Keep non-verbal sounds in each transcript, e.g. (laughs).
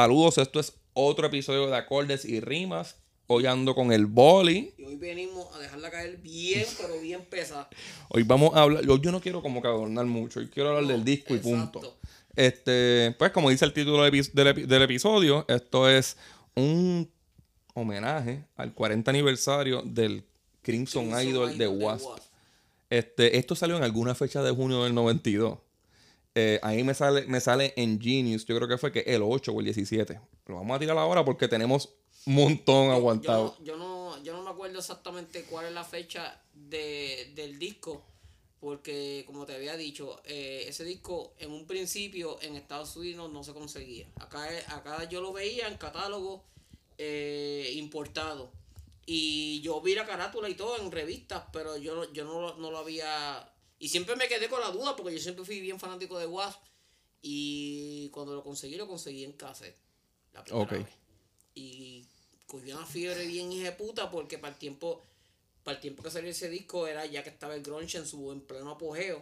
Saludos, esto es otro episodio de Acordes y Rimas. Hoy ando con el boli. Y hoy venimos a dejarla caer bien, pero bien pesada. (laughs) Hoy vamos a hablar. Yo, yo no quiero como que adornar mucho. Yo quiero hablar No, del disco y punto. Este, pues como dice el título del, epi- del epi- del episodio, esto es un homenaje al 40 aniversario del Crimson, Crimson Idol, de Idol Wasp. Este, esto salió en alguna fecha de junio del 92. Eh, ahí me sale, me sale en Genius, yo creo que fue que el 8 o el 17. Lo vamos a tirar ahora porque tenemos un montón aguantado. Yo no, yo, no, yo no me acuerdo exactamente cuál es la fecha de, del disco, porque como te había dicho, eh, ese disco en un principio en Estados Unidos no se conseguía. Acá, acá yo lo veía en catálogo eh, importado. Y yo vi la carátula y todo en revistas, pero yo, yo no, no lo había... Y siempre me quedé con la duda, porque yo siempre fui bien fanático de Wasp. Y cuando lo conseguí, lo conseguí en cassette. La primera Ok. vez. Y cogió una fiebre bien puta, porque para el tiempo para el tiempo que salió ese disco era ya que estaba el grunge en su en pleno apogeo.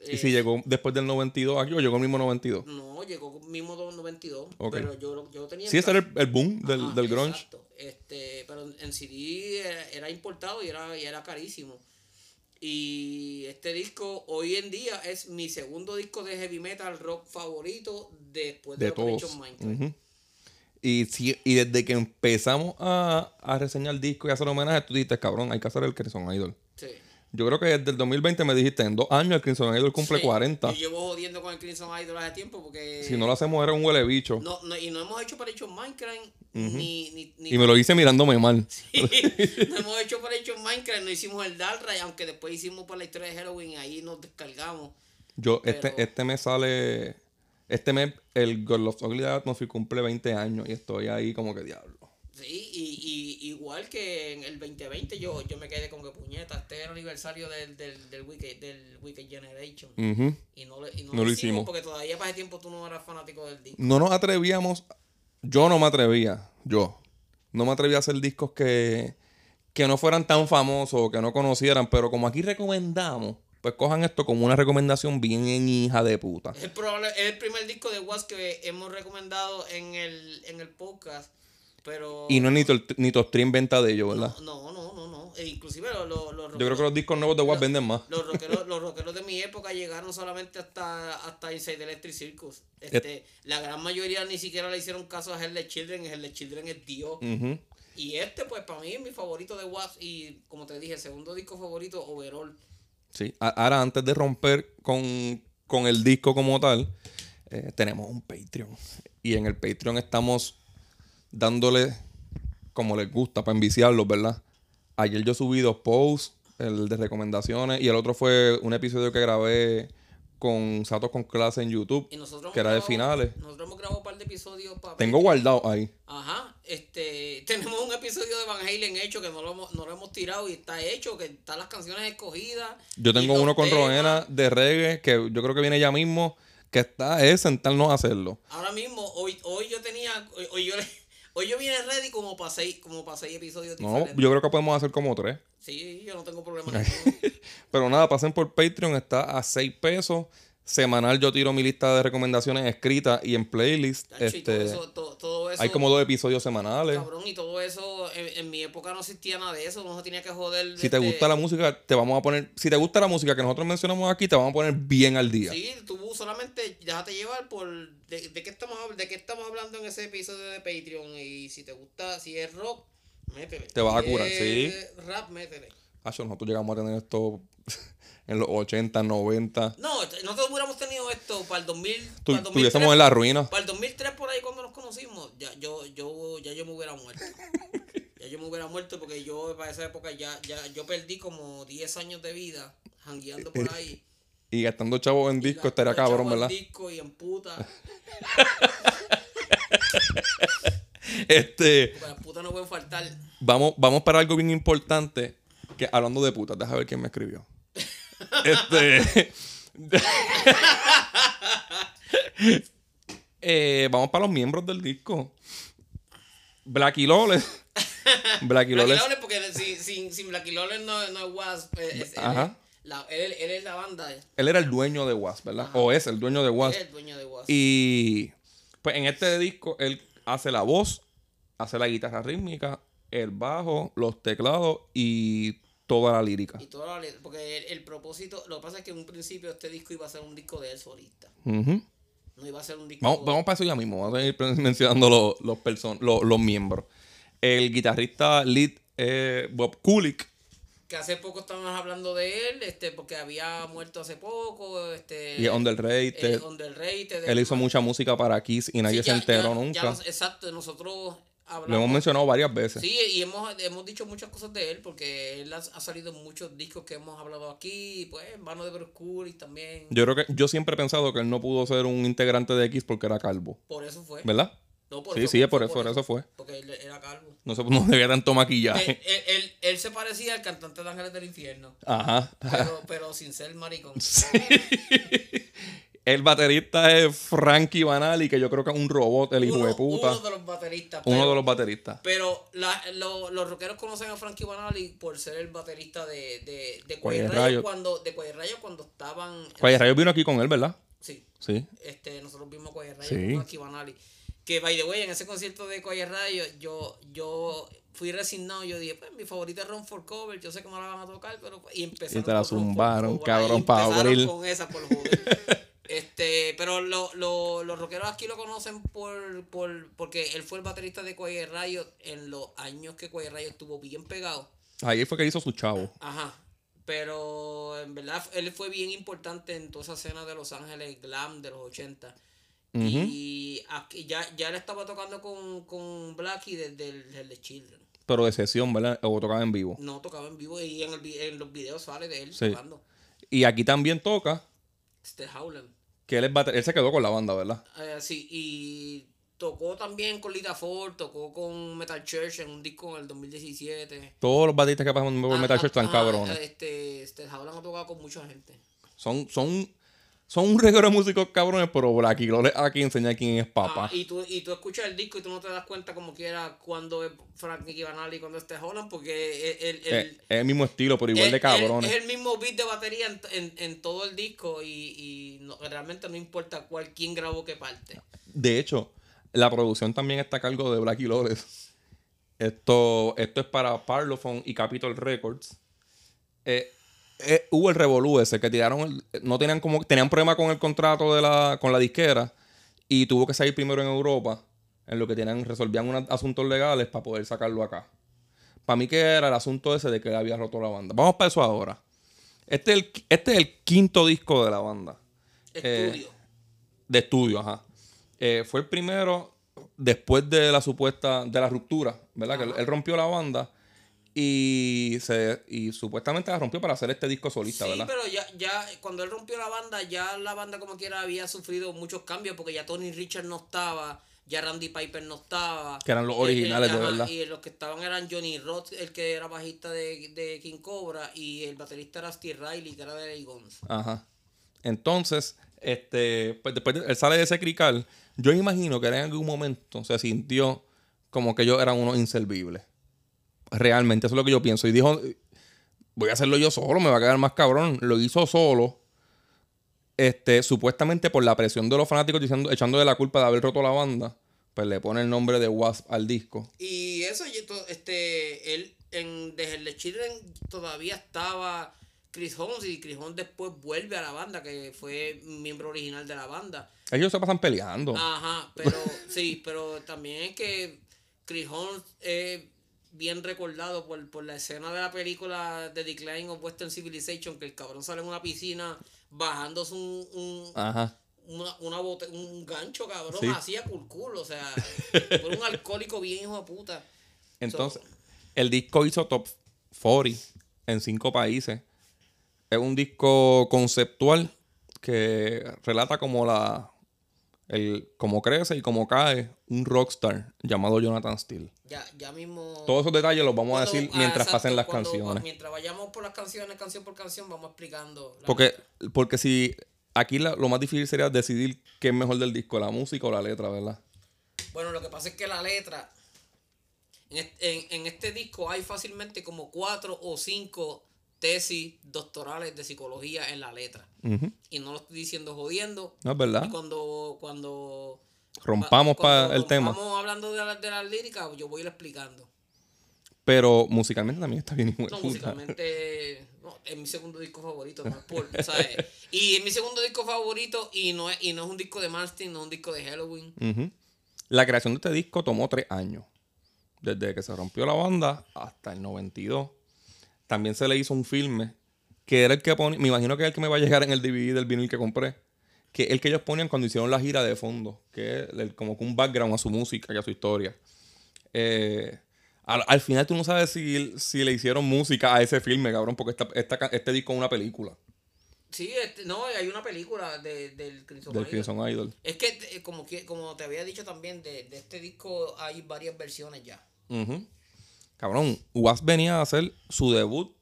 Y Eh, si llegó después del 92 aquí o llegó el mismo 92. no, llegó mismo 92, Ok. pero yo, yo tenía en Sí, ese era el, el boom del, Ajá, del grunge. exacto. Este, pero en CD era, era importado y era, y era carísimo. Y este disco hoy en día es mi segundo disco de heavy metal rock favorito después de, de todos. Mindcrime. Ujú. y, si, y desde que empezamos a, a reseñar el disco y a hacer homenaje, tú dijiste, cabrón, hay que hacer el Crimson Idol. Sí. Yo creo que desde el 2020 me dijiste, en dos años el Crimson Idol cumple Sí, 40. Yo llevo jodiendo con el Crimson Idol hace tiempo porque Si no lo hacemos, era un huele bicho. no, no- y no hemos hecho Operation Minecraft ni, ni, ni Y me lo hice mirándome mal. (laughs) no hemos hecho Operation Minecraft, no hicimos el Dalray, aunque después hicimos por la historia de Halloween, ahí nos descargamos. Yo, este, Pero- este mes sale. Este mes, el God of Ugly Atmosphere cumple 20 años y estoy ahí como que diablo. Sí, y, y igual que en el 2020 yo, yo me quedé con que puñeta, este es el aniversario del, del, del, Wicked, del Wicked Generation. Y no, le- y no, No lo hicimos hicimos. porque todavía para ese tiempo tú no eras fanático del disco. No nos atrevíamos. Yo no me atrevía. Yo. No me atrevía a hacer discos que, que no fueran tan famosos o que no conocieran. Pero como aquí recomendamos, pues cojan esto como una recomendación bien hija de puta. Es, probable, es el primer disco de Wasp que hemos recomendado en el, en el podcast, pero... Y no es ni, to- ni top 3 en venta de ellos, ¿verdad? No, no, no, no. E inclusive los, los, los Yo creo que los discos nuevos de WAP venden más. Los rockeros, los rockeros de mi época llegaron solamente hasta, hasta Inside Electric Circus. Este, la gran mayoría ni siquiera le hicieron caso a Hell Children, Hell Children es Dios. Y este, pues, para mí es mi favorito de Wasp. Y como te dije, el segundo disco favorito, overall. Sí. Ahora, antes de romper con, con el disco como tal, eh, tenemos un Patreon. Y en el Patreon estamos dándole como les gusta para enviciarlos, ¿verdad? Ayer yo subí dos posts, el de recomendaciones, y el otro fue un episodio que grabé con Satos con clase en YouTube, Y nosotros que era de finales. Nosotros hemos grabado un par de episodios para. Tengo guardado ahí. Ajá, este, (laughs) tenemos un episodio de Van Halen hecho que no lo, hemos, no lo hemos tirado y está hecho, que están las canciones escogidas. Yo tengo uno con. Roena de reggae, que yo creo que viene ya mismo, que está es sentarnos a hacerlo. Ahora mismo, hoy, hoy yo tenía, hoy, hoy yo le- hoy yo vine ready como para seis, como para seis episodios No, diferentes. yo creo que podemos hacer como tres. Sí, yo no tengo problema. (laughs) Pero nada, pasen por Patreon, está a 6 pesos. Semanal yo tiro mi lista de recomendaciones escritas y en playlist. Tacho, y todo Este, eso, todo, todo eso, hay como dos episodios semanales. cabrón, y todo eso, en, en mi época no existía nada de eso, no se tenía que joder. Si te este, gusta la música, te vamos a poner. Si te gusta la música que nosotros mencionamos aquí, te vamos a poner bien al día. Sí, tú solamente déjate llevar por de, de qué estamos de qué estamos hablando en ese episodio de Patreon y si te gusta, si es rock, métele. Te vas a curar, es Rap, métele. Acho, nosotros llegamos a tener esto en los 80, 90. No, nosotros hubiéramos tenido esto para el 2000, Tu- para el 2003, Estuviésemos en la ruina. para el 2003 por ahí cuando nos conocimos, ya yo yo ya yo me hubiera muerto. ya yo me hubiera muerto porque yo para esa época ya ya yo perdí como 10 años de vida jangueando por ahí. Y gastando chavos en disco estaría cabrón, chavos en ¿verdad? disco y en puta. (laughs) Este. Porque las putas no pueden faltar. Vamos, vamos para algo bien importante. Que hablando de putas, déjame ver quién me escribió. (laughs) este. Eh, vamos para los miembros del disco. Blacky Loles. Blacky Loles. Porque sin, sin, sin Blacky Lawless no, no es Wasp. es- es- él, Ajá. es la, él, él es la banda. Él Él era el dueño de Wasp, ¿verdad? O es el dueño de es Wasp. el dueño de Wasp. Y Pues en este disco él hace la voz, hace la guitarra rítmica, el bajo, los teclados y toda la lírica. Y toda la porque el, el propósito, lo que pasa es que en un principio este disco iba a ser un disco de él solista. No iba a ser un disco. Vamos, vamos para eso ya mismo. Vamos a ir (laughs) mencionando los, los, person- los, los miembros. El guitarrista lead eh, Bob Kulick. Que hace poco estábamos hablando de él, este, porque había muerto hace poco, este. Y es underrated. eh, underrated, Él hizo mucha música para Kiss y nadie Sí, se enteró ya- nunca. ya exacto, nosotros hablamos. Lo hemos mencionado varias veces. Sí, y hemos, hemos dicho muchas cosas de él porque él ha, ha salido en muchos discos que hemos hablado aquí, pues en mano de Kulick también. Yo creo que yo siempre he pensado que él no pudo ser un integrante de X porque era calvo. Por eso fue. ¿Verdad? No, por Sí, eso sí, por eso, por eso fue. Porque él era calvo. No, se, (laughs) no debía tanto maquillaje. él, él- él se parecía al cantante de Ángeles del Infierno, Ajá. pero, (laughs) pero sin ser maricón. El baterista es Frankie Banali, que yo creo que es un robot, el hijo Uno- de puta. Uno de los bateristas. Uno pero- de los bateristas. Pero la- lo- los rockeros conocen a Frankie Banali por ser el baterista de, de, de Riot. Riot cuando, de Riot cuando estaban... Calle Rayo vino aquí con él, ¿verdad? Sí, Sí. este, nosotros vimos Riot Sí. con Frankie Banali. Que, by the way, en ese concierto de Quiet Riot, yo, yo fui resignado. Yo dije, pues, mi favorita es Run for Cover. Yo sé que me la van a tocar, pero... Y empezaron Y te la zumbaron, cabrón, y pa' empezaron abrir. con esa por joder. (laughs) Este, pero lo, lo- los rockeros aquí lo conocen por, por porque él fue el baterista de Quiet Riot en los años que Quiet Riot estuvo bien pegado. Ahí fue que hizo su chavo. Ajá. Pero en verdad él fue bien importante en toda esa escena de Los Ángeles glam de los 80. Y aquí ya, ya él estaba tocando con, con Blackie desde el, desde el Children. Pero de sesión, ¿verdad? O tocaba en vivo. No tocaba en vivo y en, el, en los videos sale de él Sí. tocando. Y aquí también toca Este Howland. Que él es bate- Él se quedó con la banda, ¿verdad? Eh, sí, y tocó también con Lita Ford, tocó con Metal Church en un disco en el 2017. Todos los bateristas que pasan por Ah, Metal ah, Church están ah, cabrones. Este, este Howland ha tocado con mucha gente. Son, son, son un reguero de músicos cabrones, pero Blacky Lore aquí enseña quién es papá. Ah, y, tú, y tú escuchas el disco y tú no te das cuenta como quiera cuando es Frankie Banali y cuando es Holland, porque el, el, es, es el mismo estilo, pero igual de cabrones. es el mismo beat de batería en, en, en todo el disco y, y no- realmente no importa cuál, quién grabó qué parte. De hecho, la producción también está a cargo de Blacky Lores. Esto, esto es para Parlophone y Capitol Records. Eh, eh, hubo el revolú ese que tiraron el- no tenían como tenían problema con el contrato de la con la disquera y tuvo que salir primero en Europa en lo que tenían resolvían unos asuntos legales para poder sacarlo acá. Para mí que era el asunto ese de que le había roto la banda. Vamos para eso ahora. Este es el, este es el quinto disco de la banda Eh, Estudio. de estudio, ajá. Eh, fue el primero después de la supuesta, de la ruptura, ¿verdad? Que él, él rompió la banda y, se, y supuestamente la rompió para hacer este disco solista, Sí, ¿verdad? pero ya, ya cuando él rompió la banda, ya la banda como quiera había sufrido muchos cambios porque ya Tony Richard no estaba, ya Randy Piper no estaba. Que eran los originales, de verdad. Y los que estaban eran Johnny Roth, el que era bajista de, de King Cobra, y el baterista era Steve Riley, que era de Guns. Ajá. Entonces, este, pues después de- él sale de ese crical. Yo imagino que en algún momento se sintió como que ellos eran unos inservibles. Realmente, eso es lo que yo pienso. Y dijo, voy a hacerlo yo solo, me va a quedar más cabrón. Lo hizo solo. Este, supuestamente por la presión de los fanáticos diciendo, echándole la culpa de haber roto la banda. Pues le pone el nombre de Wasp al disco. Y eso, este, él, en desde el Children todavía estaba Chris Holmes, y Chris Holmes después vuelve a la banda, que fue miembro original de la banda. Ellos se pasan peleando. Ajá, pero sí, pero también es que Chris Holmes es bien recordado por, por la escena de la película The Decline of Western Civilization, que el cabrón sale en una piscina bajándose un, un, Ajá. una, una bote- un gancho, cabrón, Sí. así a o sea, (laughs) por un alcohólico bien hijo de puta. Entonces, el disco hizo top 40 en cinco países. Es un disco conceptual que relata como la el cómo crece y cómo cae un rockstar llamado Jonathan Steele. Ya, ya mismo. Todos esos detalles los vamos a decir ah, mientras exacto, pasen las cuando- canciones. Mientras vayamos por las canciones, canción por canción, vamos explicando. Porque, letra. porque si aquí la- lo más difícil sería decidir qué es mejor del disco, la música o la letra, ¿verdad? Bueno, lo que pasa es que la letra. En en- en este disco hay fácilmente como cuatro o cinco tesis doctorales de psicología en la letra. Y no lo estoy diciendo jodiendo. No es verdad. Y cuando, cuando rompamos para el tema. Estamos hablando de las de las líricas, yo voy a ir explicando. Pero musicalmente también está bien No, musicalmente no, es mi segundo disco favorito, no es por, ¿sabes? Y es mi segundo disco favorito y no es, y no es un disco de Martin, no es un disco de Halloween. Ujú. La creación de este disco tomó tres años. Desde que se rompió la banda hasta el 92. También se le hizo un filme que era el que ponía, me imagino que es el que me va a llegar en el DVD del vinil que compré, que es el que ellos ponían cuando hicieron la gira de fondo, que es el- como que un background a su música y a su historia. Eh, al, al final tú no sabes si, si le hicieron música a ese filme, cabrón, porque esta, este disco es una película Sí, este, no, hay una película de, del Crimson del Idol. Crimson Idol. Es que, eh, como, que, como te había dicho también, de, de este disco hay varias versiones ya. Ujú. Cabrón, Wasp venía a hacer su debut,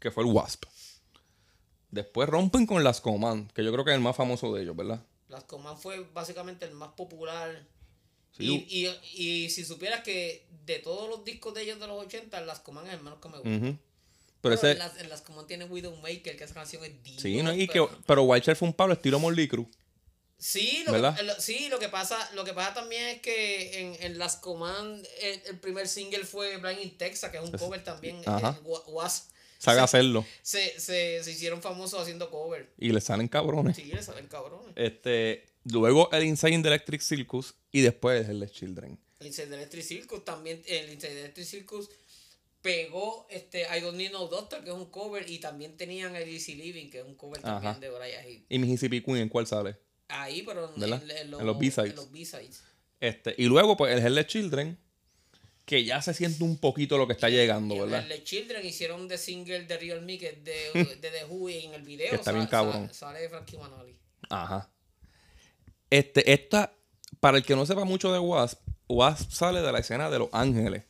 que fue el Wasp. Después rompen con las Command, que yo creo que es el más famoso de ellos, ¿verdad? Las Command fue básicamente el más popular. Sí. Y, y, y si supieras que de todos los discos de ellos de los 80, Las Command es el menos que me gusta. Pero Pero ese. en, las, en Las Command tiene Widowmaker, que esa canción es Dios. Sí, ¿no? Y que, pero- pero Whiteshire fue un palo estilo Molly Crew. Sí, lo ¿Verdad? que, lo- sí, lo que pasa, lo que pasa también es que en, en las Command el, el primer single fue Blind in Texas, que es un cover también. Was- Sabe se, hacerlo. se, se, se hicieron famosos haciendo cover. Y le salen cabrones. Sí, le salen cabrones. Este. Luego el Insane de Electric Circus. Y después el The Children. El Inside Electric Circus también, el Inside Electric Circus pegó este I Don't Need No Doctor, que es un cover, y también tenían el Easy Living, que es un cover también de Brian Hill. Y Mississippi Queen, ¿en cuál sale? Ahí, pero en, en- en los en los B-sides. Este. Y luego, pues, el Hell Children. Que ya se siente un poquito lo que está llegando, Y ¿verdad? The Children hicieron de single de Real Me, que es de, (laughs) de The Who, y en el video Que está bien sa- cabrón. sa- sale Frankie Manoli. Ajá. Este, esta, para el que no sepa mucho de Wasp, Wasp sale de la escena de Los Ángeles.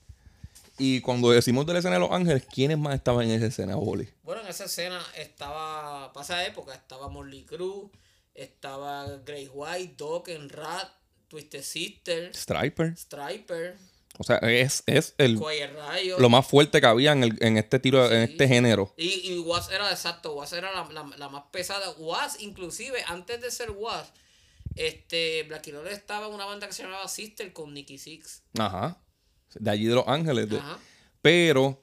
Y cuando decimos de la escena de Los Ángeles, ¿quiénes más estaban en esa escena, Boli? Bueno, en esa escena estaba, para esa época, estaba Morley Cruz, estaba Grey White, Doc Rat, Twisted Sister, Striper. Striper, O sea, es, es el, lo más fuerte que había en, el- en este tiro, en este género. Y, y Was era exacto, Was era la, la- la más pesada. Was, inclusive, antes de ser Was, este, Black Lawler estaba en una banda que se llamaba Sister con Nicky Six. Ajá. De allí de Los Ángeles. de- Ajá. Pero,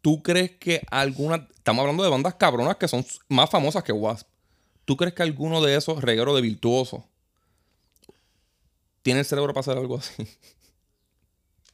¿tú crees que alguna... Estamos hablando de bandas cabronas que son más famosas que Wasp. ¿Tú crees que alguno de esos regueros de virtuosos tiene el cerebro para hacer algo así? (laughs)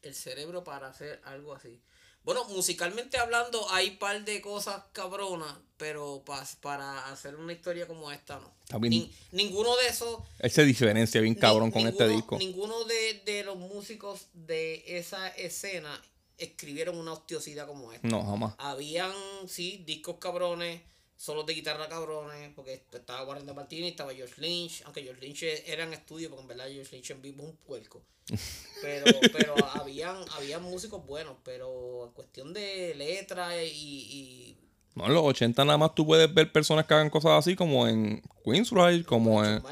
El cerebro para hacer algo así. Bueno, musicalmente hablando, hay par de cosas cabronas, pero pa- para hacer una historia como esta, no. Nin- ninguno de esos Él se diferencia bien cabrón Ni- con este ninguno- disco. Ninguno de, de los músicos de esa escena escribieron una hostiosidad como esta. No, jamás. Habían, sí, discos cabrones, solos de guitarra cabrones, porque estaba Warren Martini, estaba George Lynch, aunque George Lynch era en estudio, porque en verdad George Lynch en vivo es un puerco. (laughs) Pero, pero habían, habían músicos buenos, pero en cuestión de letra y, y No, en los 80 nada más tú puedes ver personas que hagan cosas así como en Queensrÿche, como en,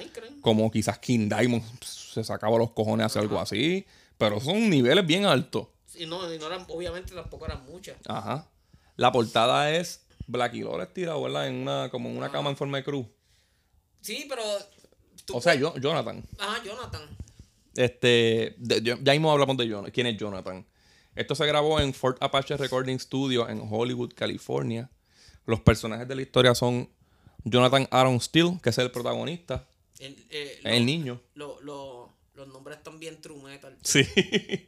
como quizás King Diamond se sacaba los cojones hacer algo así. Pero son niveles bien altos. Y no, y no eran, obviamente tampoco eran muchas. Ajá. La portada es Blackie Lawless tirado, ¿verdad? En una, como en una cama en forma de cruz. Sí, pero. tú- O sea, yo, Jonathan. Ajá, Jonathan. Este, de- yo- ya mismo hablamos de Jonathan. ¿Quién es Jonathan? Esto se grabó en Fort Apache Recording Studio en Hollywood, California. Los personajes de la historia son Jonathan Aaron Steele, que es el protagonista, El, eh, el niño. lo- lo- los nombres están bien true metal. Sí.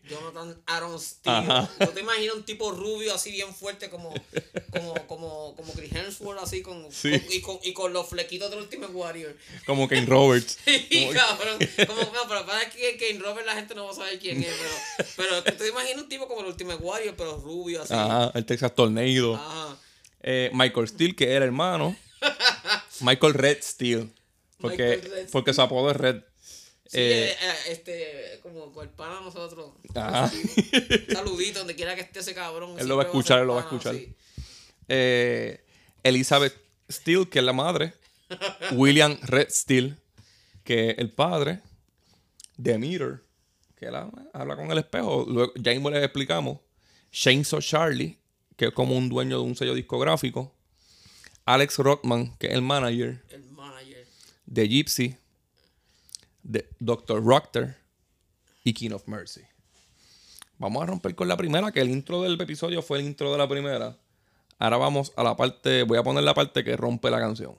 Jonathan Aaron Steele. Ajá. Yo te imagino un tipo rubio así bien fuerte como como como como Chris Hemsworth así con, Sí. con- y, con y con los flequitos del Ultimate Warrior. Como Kane Roberts. (laughs) Sí, Como- cabrón. Como, no, pero para que Kane Robert la gente no va a saber quién es, pero pero te imaginas un tipo como el Ultimate Warrior pero rubio así. Ajá, el Texas Tornado. Ajá. Eh, Michael Steele, que era hermano. (laughs) Michael Red Steele. Porque, Red porque su apodo es Red. Sí, Eh, eh, eh, este, como con el pana nosotros. Ajá. Saludito donde quiera que esté ese cabrón. Él lo va a escuchar, él lo va a escuchar. sí. eh, Elizabeth Steele, que es la madre. (laughs) William Red Steele, que es el padre. Demeter, que la, habla con el espejo. Luego, ya mismo les explicamos. Shane So Charlie, que es como un dueño de un sello discográfico. Alex Rothman, que es el manager El manager. de Gypsy. De Dr. Rocker y King of Mercy. Vamos a romper con la primera, que el intro del episodio fue el intro de la primera. Ahora vamos a la parte, voy a poner la parte que rompe la canción.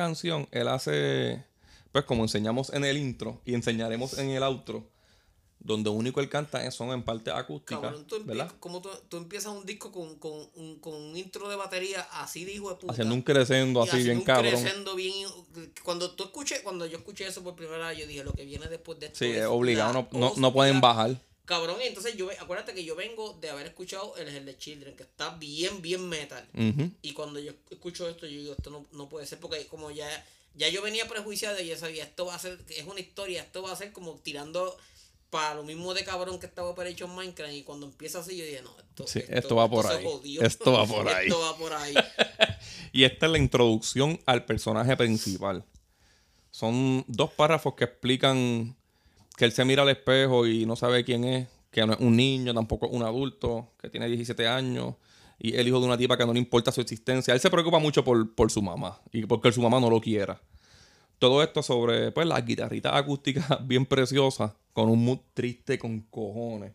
Canción, él hace, pues como enseñamos en el intro y enseñaremos en el outro, donde único él canta son en parte acústica, Cabrón, tú, como tú, tú empiezas un disco con, con, un, con un intro de batería así de puta. Haciendo un crescendo así bien un cabrón. crescendo bien cuando tú escuché cuando yo escuché eso por primera vez yo dije lo que viene después de esto Sí, es obligado, no, no, no pueden bajar. Cabrón y entonces yo acuérdate que yo vengo de haber escuchado el Hell the Children que está bien bien metal y cuando yo escucho esto yo digo esto no, no puede ser porque como ya ya yo venía prejuiciado y yo sabía esto va a ser es una historia esto va a ser como tirando para lo mismo de cabrón que estaba Operation Minecraft y cuando empieza así yo dije no esto, Sí, esto va por ahí. Esto va por ahí. esto va por ahí Y esta es la introducción al personaje principal. Son dos párrafos que explican que él se mira al espejo y no sabe quién es, que no es un niño, tampoco es un adulto, que tiene 17 años y el hijo de una tipa que no le importa su existencia. Él se preocupa mucho por, por su mamá y porque su mamá no lo quiera. Todo esto sobre pues, las guitarritas acústicas (laughs) bien preciosas, con un mood triste con cojones.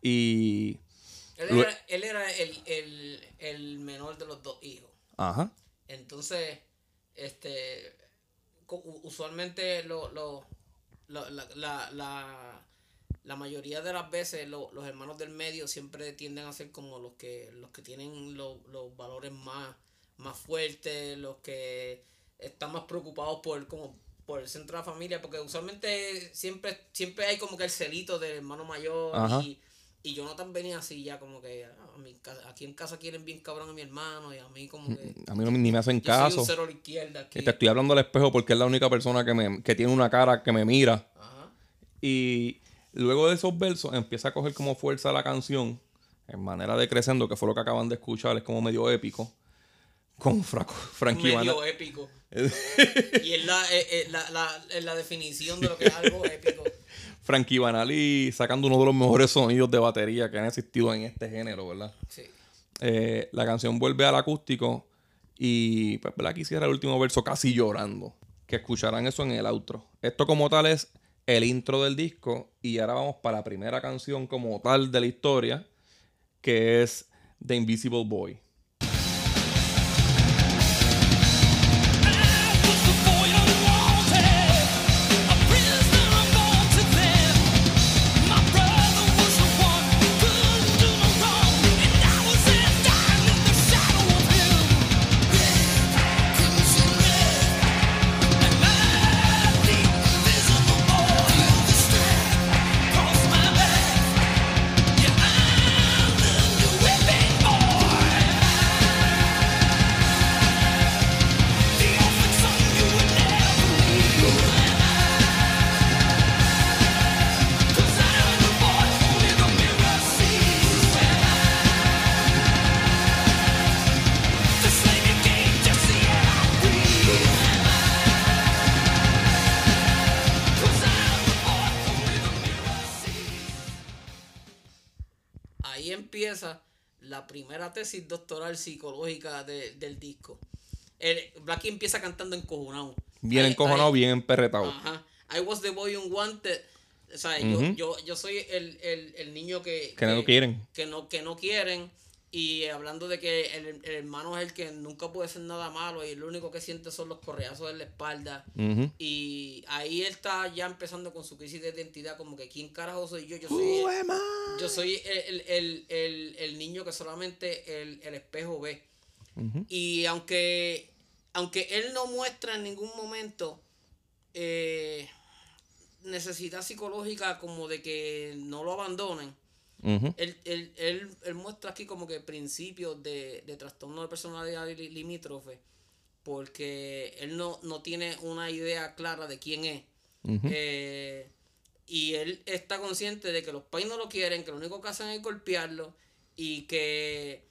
Y. Él era, él era el, el, el menor de los dos hijos. Ajá. Entonces, este, usualmente lo- lo- la, la, la, la mayoría de las veces lo- los hermanos del medio siempre tienden a ser como los que, los que tienen lo- los valores más, más fuertes, los que están más preocupados por como por el centro de la familia, porque usualmente siempre, siempre hay como que el celito del hermano mayor Ajá. y, y Jonathan venía así ya como que a mi casa- aquí en casa quieren bien cabrón a mi hermano y a mí como que (laughs) A mí no, ni me hacen yo soy caso. un cero a la izquierda aquí. Y te estoy hablando al espejo porque es la única persona que, me, que tiene una cara que me mira. Ajá. Y luego de esos versos empieza a coger como fuerza la canción, en manera de crescendo, que fue lo que acaban de escuchar, es como medio épico, con Franco, Frankie Medio épico. (laughs) y es la, es- es la, la, es la definición de lo que es algo (laughs) épico. Frankie Banali sacando uno de los mejores sonidos de batería que han existido en este género, ¿verdad? Sí. Eh, la canción vuelve al acústico y pues ¿verdad? quisiera el último verso casi llorando. Que escucharán eso en el outro. Esto como tal es el intro del disco y ahora vamos para la primera canción como tal de la historia que es The Invisible Boy. Ahí empieza la primera tesis doctoral psicológica de- del disco. El, Blackie empieza cantando encojonado. Bien Ahí- encojonado, ahí- bien emperretado. Ajá. I was the boy unwanted. O sea, yo, yo, yo soy el, el, el niño que, Que no quieren. Que no, que no quieren. Y hablando de que el, el hermano es el que nunca puede hacer nada malo y lo único que siente son los correazos en la espalda. Y ahí él está ya empezando con su crisis de identidad, como que quién carajo soy yo, yo soy, yo soy el, el- el- el niño que solamente el, el espejo ve. Y aunque, aunque él no muestra en ningún momento eh, necesidad psicológica como de que no lo abandonen, Ujú. él, él, él, él muestra aquí como que principios de, de trastorno de personalidad li- limítrofe, porque él no, no tiene una idea clara de quién es. Eh, y él está consciente de que los pais no lo quieren, que lo único que hacen es golpearlo y que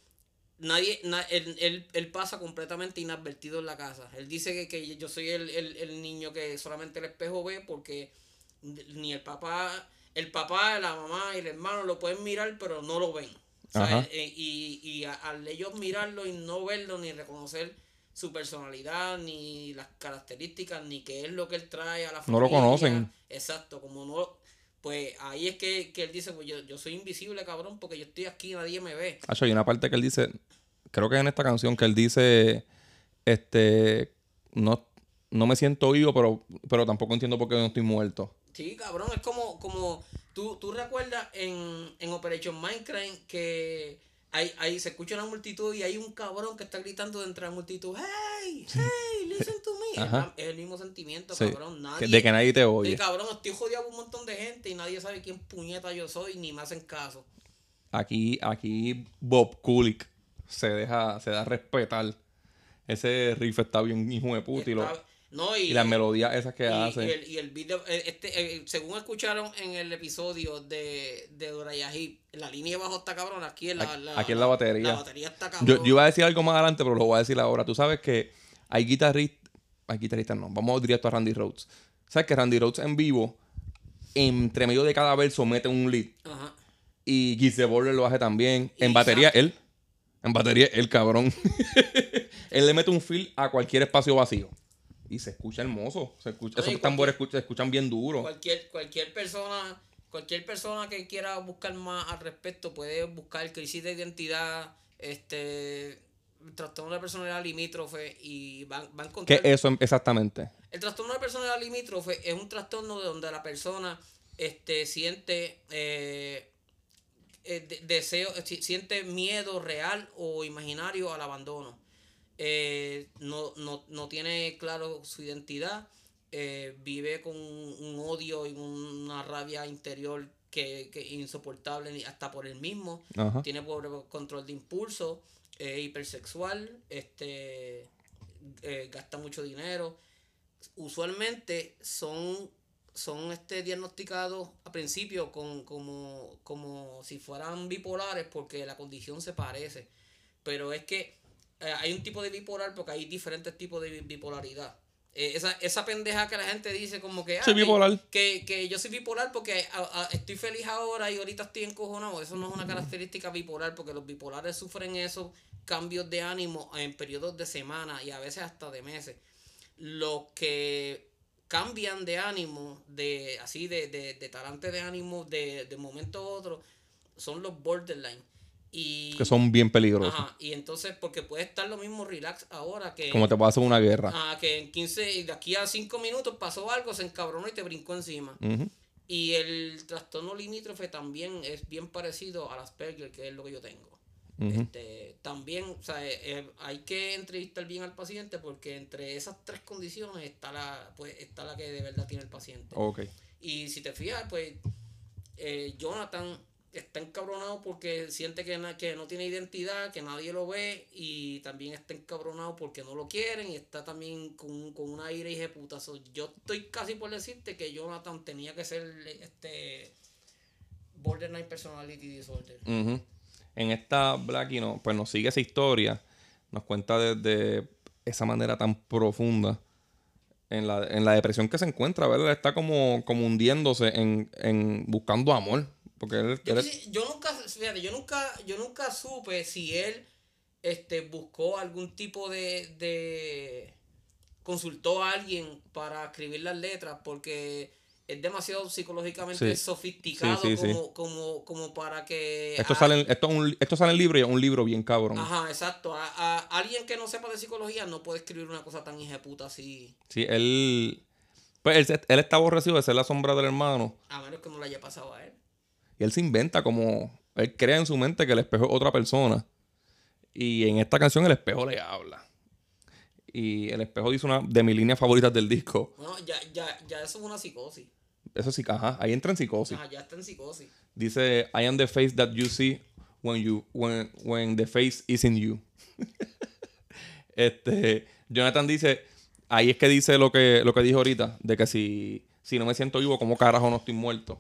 nadie, na- él, él- él pasa completamente inadvertido en la casa. Él dice que, que yo soy el, el- el niño que solamente el espejo ve porque ni el papá, el papá, la mamá y el hermano lo pueden mirar pero no lo ven. Ajá. eh, y, y a- al ellos mirarlo y no verlo ni reconocer su personalidad, ni las características, ni qué es lo que él trae a la No lo familia. conocen. Exacto, como no, pues ahí es que, que él dice, pues yo, yo soy invisible, cabrón, porque yo estoy aquí y nadie me ve. Hacho, hay una parte que él dice, creo que en esta canción que él dice, este, no, no me siento vivo, pero, pero tampoco entiendo por qué no estoy muerto. Sí, cabrón, es como, como tú, tú recuerdas en, en Operation Minecraft que hay, hay, se escucha una multitud y hay un cabrón que está gritando dentro de la multitud, hey, (laughs) hey, listen to me. Ajá. Es el mismo sentimiento, Sí. cabrón. Nadie, de que nadie te Sí, oye. cabrón, estoy jodido con un montón de gente y nadie sabe quién puñeta yo soy ni me hacen caso. Aquí, aquí Bob Kulik se deja, se da a respetar. Ese riff está bien hijo de puta y, lo- no, y, y las melodías esas que y, hace. y el, y el video, eh, este, eh, según escucharon en el episodio de, de Urayahi, la línea de bajo está cabrón, aquí en la, Aquí- la- aquí en la batería. La batería está cabrón. Yo, yo iba a decir algo más adelante, pero lo voy a decir ahora. Tú sabes que hay guitarristas, hay guitarristas no, vamos directo a Randy Rhodes. ¿Sabes que Randy Rhodes en vivo, entre medio de cada verso, mete un lead? Ajá. Y Gizzy Borler lo hace también. En batería, él. En batería, él, cabrón. (laughs) él le mete un feel a cualquier espacio vacío. Y se escucha hermoso. Se escucha, y esos tambores escucha- se escuchan bien duros. Cualquier, cualquier persona, cualquier persona que quiera buscar más al respecto puede buscar crisis de identidad, este trastorno de personalidad limítrofe y van, va a ¿Qué encontrar. es eso exactamente? El trastorno de personalidad limítrofe es un trastorno de donde la persona este, siente eh, eh, de- deseo, si- siente miedo real o imaginario al abandono. Eh, no, no, no tiene claro su identidad, eh, vive con un, un odio y una rabia interior que, que insoportable hasta por él mismo Ajá. tiene pobre control de impulso, es hipersexual, este eh, gasta mucho dinero. Usualmente son, son este, diagnosticados a principio con, como, como si fueran bipolares porque la condición se parece. Pero es que eh, hay un tipo de bipolar porque hay diferentes tipos de bi- bipolaridad. Eh, esa, esa pendeja que la gente dice como que... ah, Soy bipolar. que, que yo soy bipolar porque a- a- estoy feliz ahora y ahorita estoy encojonado. Eso no es una característica bipolar porque los bipolares sufren esos cambios de ánimo en periodos de semana y a veces hasta de meses. Los que cambian de ánimo, de así de, de, de talante de ánimo de, de momento a otro, son los borderline. Y, Que son bien peligrosos. Ajá, y entonces, porque puede estar lo mismo relax ahora que... Como te hacer una guerra. Ah, que en 15, y de aquí a 5 minutos pasó algo, se encabronó y te brincó encima. Y el trastorno limítrofe también es bien parecido al Asperger, que es lo que yo tengo. Este, también, o sea, eh, eh, hay que entrevistar bien al paciente porque entre esas tres condiciones está la, pues, está la que de verdad tiene el paciente. Ok. Y si te fijas, pues eh, Jonathan está encabronado porque siente que, que no tiene identidad, que nadie lo ve y también está encabronado porque no lo quieren y está también con, con una ira y de puta. So, yo estoy casi por decirte que Jonathan tenía que ser este borderline personality disorder. En esta Blacky no, pues nos sigue esa historia. Nos cuenta desde esa manera tan profunda. En la, en la depresión que se encuentra, ¿verdad? Está como, como hundiéndose en, en buscando amor. Porque él, Yo, él- quisi- yo nunca, fíjate, yo nunca, yo nunca supe si él este, buscó algún tipo de, de consultó a alguien para escribir las letras, porque es demasiado psicológicamente Sí. sofisticado Sí, sí, sí. como, como, como para que... Esto a- sale, esto, un, esto sale en libro y es un libro bien cabrón. Ajá, exacto. A, a alguien que no sepa de psicología no puede escribir una cosa tan puta así, Sí, él. Pues él, él está aborrecido de ser la sombra del hermano. a menos que no le haya pasado a él. Y él se inventa como. Él crea en su mente que el espejo es otra persona. Y en esta canción el espejo le habla. Y el espejo dice una de mis líneas favoritas del disco. Bueno, ya, ya, ya eso es una psicosis. Eso sí, ajá, ahí entra en psicosis. Ajá, ya está en psicosis. Dice, I am the face that you see when you when, when the face is in you. (laughs) este, Jonathan dice, ahí es que dice lo que, lo que dijo ahorita, de que si, si no me siento vivo, ¿cómo carajo no estoy muerto?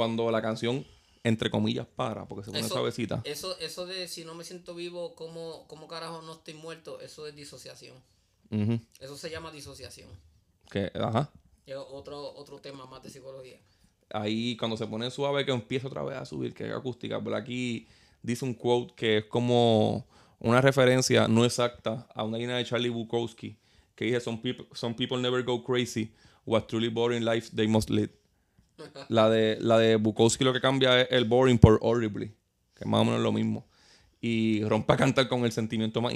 Cuando la canción, entre comillas, para, porque se pone Eso- suavecita. Eso, eso de si no me siento vivo, ¿cómo, ¿cómo carajo no estoy muerto? Eso es disociación. Eso se llama disociación. Que, ajá. Es otro, otro tema más de psicología. Ahí cuando se pone suave que empieza otra vez a subir, que es acústica. Pero aquí dice un quote que es como una referencia no exacta a una línea de Charlie Bukowski que dice some people, some people never go crazy. What truly boring life they must lead. La de, la de Bukowski lo que cambia es el boring por horribly, que es más o menos lo mismo. Y rompe a cantar con el sentimiento más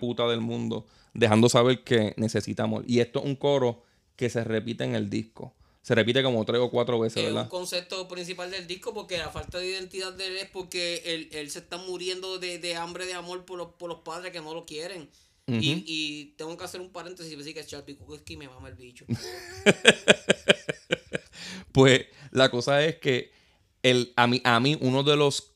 puta del mundo, dejando saber que necesitamos. Y esto es un coro que se repite en el disco. Se repite como tres o cuatro veces, Es un ¿verdad? concepto principal del disco porque la falta de identidad de él es porque él, él se está muriendo de, de hambre de amor por los, por los padres que no lo quieren. y, y tengo que hacer un paréntesis y decir que Charlie Bukowski me mama el bicho. (laughs) Pues la cosa es que el, a, mí, a mí uno de los...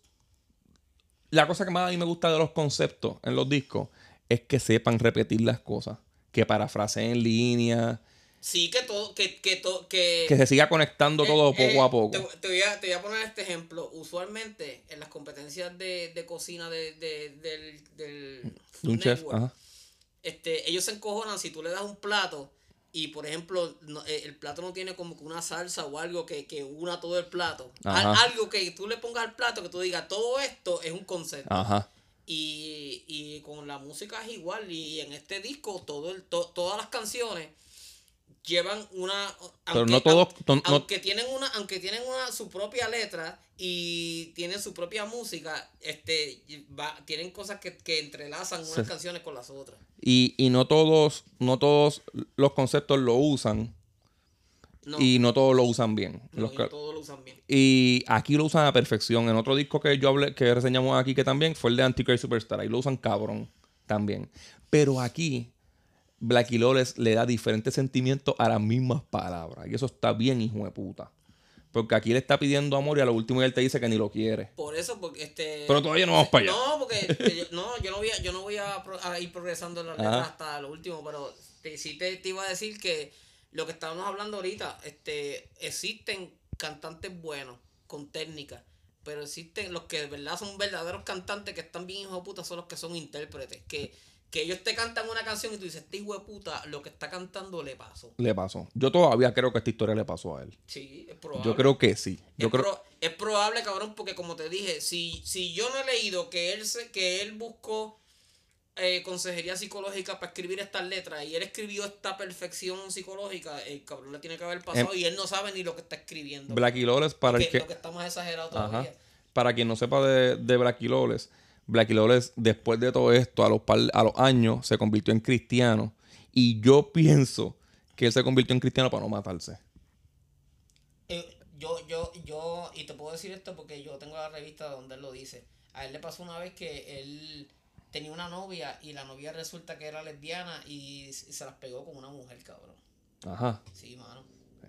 La cosa que más a mí me gusta de los conceptos en los discos es que sepan repetir las cosas, que parafraseen línea, Sí, que todo, que, que, to- que, que se siga conectando todo Eh, poco eh, a poco. Te, te voy a, te voy a poner este ejemplo. Usualmente en las competencias de, de cocina de, de- del, del Food un chef, Network, ajá. este, ellos se encojonan si tú le das un plato y por ejemplo no- eh, el plato no tiene como que una salsa o algo que, que una todo el plato. Al- algo que tú le pongas al plato que tú digas, todo esto es un concepto. Ajá. Y, y con la música es igual. Y en este disco todo el, to- todas las canciones llevan una Pero no todos- aunque, no- tienen una aunque tienen una su propia letra y tienen su propia música este va, tienen cosas que, que entrelazan unas Sí. canciones con las otras Y, y no todos, no todos los conceptos lo usan no, y no todos lo usan bien. no, Los que- no todos lo usan bien Y aquí lo usan a perfección. En otro disco que yo hablé, que reseñamos aquí, que también fue el de Antichrist Superstar. Ahí lo usan cabrón también. Pero aquí, Blacky Lawless le da diferentes sentimientos a las mismas palabras. Y eso está bien, hijo de puta. Porque aquí le está pidiendo amor y a lo último él te dice que ni lo quiere. por eso porque este Pero todavía no vamos para allá. no porque este, yo- no yo no voy a, yo no voy a, pro- a ir progresando en la letra hasta lo último pero te- sí te, te iba a decir que lo que estábamos hablando ahorita este existen cantantes buenos con técnica pero existen los que de verdad son verdaderos cantantes que están bien hijos de puta son los que son intérpretes que que ellos te cantan una canción y tú dices este hijo de puta lo que está cantando le pasó Le pasó. Yo todavía creo que esta historia le pasó a él. sí es probable Yo creo que sí. Yo es, creo. pro- es probable, cabrón, porque como te dije, si, si yo no he leído que él se, que él buscó eh, consejería psicológica para escribir estas letras y él escribió esta perfección psicológica, el cabrón le tiene que haber pasado y él no sabe ni lo que está escribiendo. Blacky para que, el que. Lo que está más exagerado Ajá. todavía. Para quien no sepa de, de Blacky Blacky Lawless, después de todo esto, a los, par- a los años, se convirtió en cristiano. Y yo pienso que él se convirtió en cristiano para no matarse. Eh, yo, yo, yo, y te puedo decir esto porque yo tengo la revista donde él lo dice. A él le pasó una vez que él tenía una novia y la novia resulta que era lesbiana y, se las pegó con una mujer, cabrón. Ajá. Sí, mano.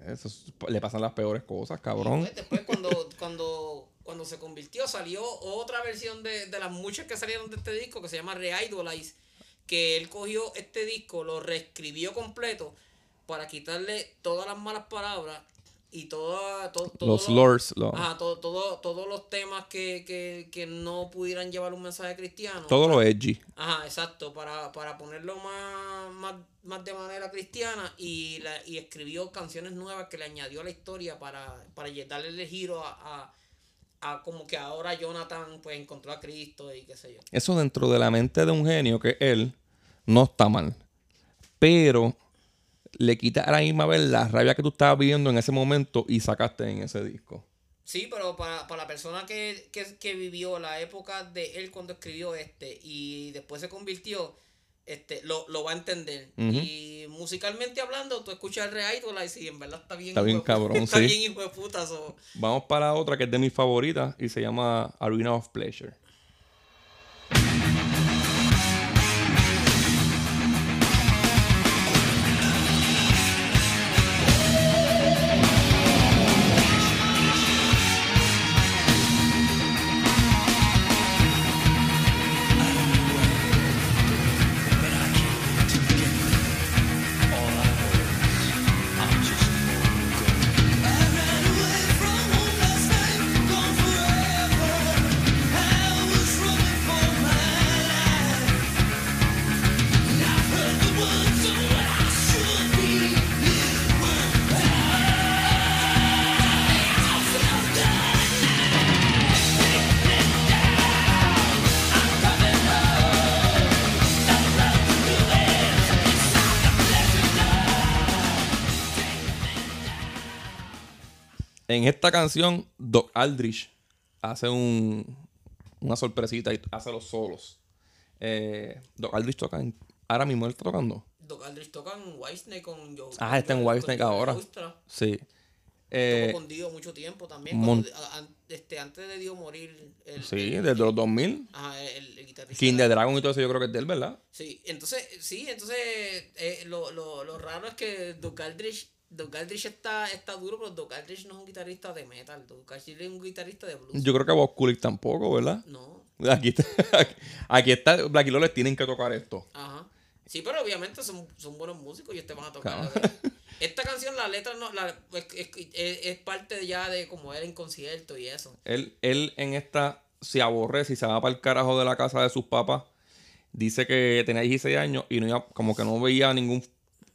Eso es- le pasan las peores cosas, cabrón. Después, después cuando, cuando, cuando se convirtió, salió otra versión de, de las muchas que salieron de este disco que se llama Reidolize. Que él cogió este disco, lo reescribió completo para quitarle todas las malas palabras y toda, to- todos Los slurs, lo- Ajá, todo, todo, todos los temas que, que, que no pudieran llevar un mensaje cristiano. todo lo edgy. Ajá, exacto, para, para ponerlo más, más, más de manera cristiana y, la, y escribió canciones nuevas que le añadió a la historia para, para darle el giro a, a, a como que ahora Jonathan pues encontró a Cristo y qué sé yo. Eso dentro de la mente de un genio que él no está mal. Pero le quita a la misma vez la rabia que tú estabas viviendo en ese momento y sacaste en ese disco. Sí, pero para, para la persona que, que, que vivió la época de él cuando escribió este y después se convirtió, este, lo, lo va a entender. Y musicalmente hablando, tú escuchas el Re Idol y en verdad está bien. Está bien hijo cabrón, Está sí. bien hijo de puta. so. Vamos para otra que es de mis favoritas y se llama Arena of Pleasure. En esta canción, Doc Aldrich hace un, una sorpresita y hace los solos. Eh, Doc Aldrich toca en- Ahora mismo él está tocando. Doc Aldrich toca en Whitesnake con Joe. Ah, está en Whitesnake ahora. Sí. Eh, Tocó con Dio mucho tiempo también. cuando- a- este, antes de Dio morir. El, sí, el- desde los 2000. ajá, el, el guitarrista. King the Dragon y todo eso yo creo que es de él, ¿verdad? Sí, entonces, sí, entonces eh, lo, lo, lo raro es que Doug Aldrich, Doug Aldrich está, está duro, pero Doug Aldrich no es un guitarrista de metal, Doug Aldrich es un guitarrista de blues. Yo creo que Bob Kulick tampoco, ¿verdad? No, Aquí está, aquí está Black Lawless tienen que tocar esto. ajá. Sí, pero obviamente son, son buenos músicos y te van a tocar. (laughs) Esta canción, la letra no, la, es, es, es- es parte ya de como era en concierto y eso. Él, él en esta se aborrece y se va para el carajo de la casa de sus papás. Dice que tenía 16 años y no iba, como que no veía ningún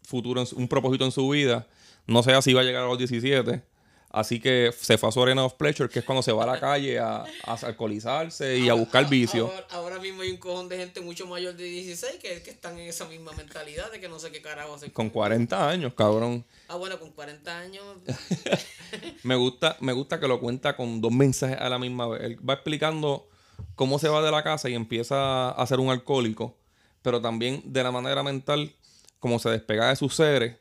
futuro, un propósito en su vida. No sé si iba a llegar a los 17. Así que se fue a su Arena of Pleasure, que es cuando se va a la calle a, a alcoholizarse y a buscar vicio. Ahora, ahora mismo hay un cojón de gente mucho mayor de 16 que, que están en esa misma mentalidad de que no sé qué carajo hacer. Con 40 años, cabrón. Ah, bueno, con 40 años. (laughs) Me gusta, me gusta que lo cuenta con dos mensajes a la misma vez. Él va explicando cómo se va de la casa y empieza a ser un alcohólico, pero también de la manera mental, cómo se despega de sus seres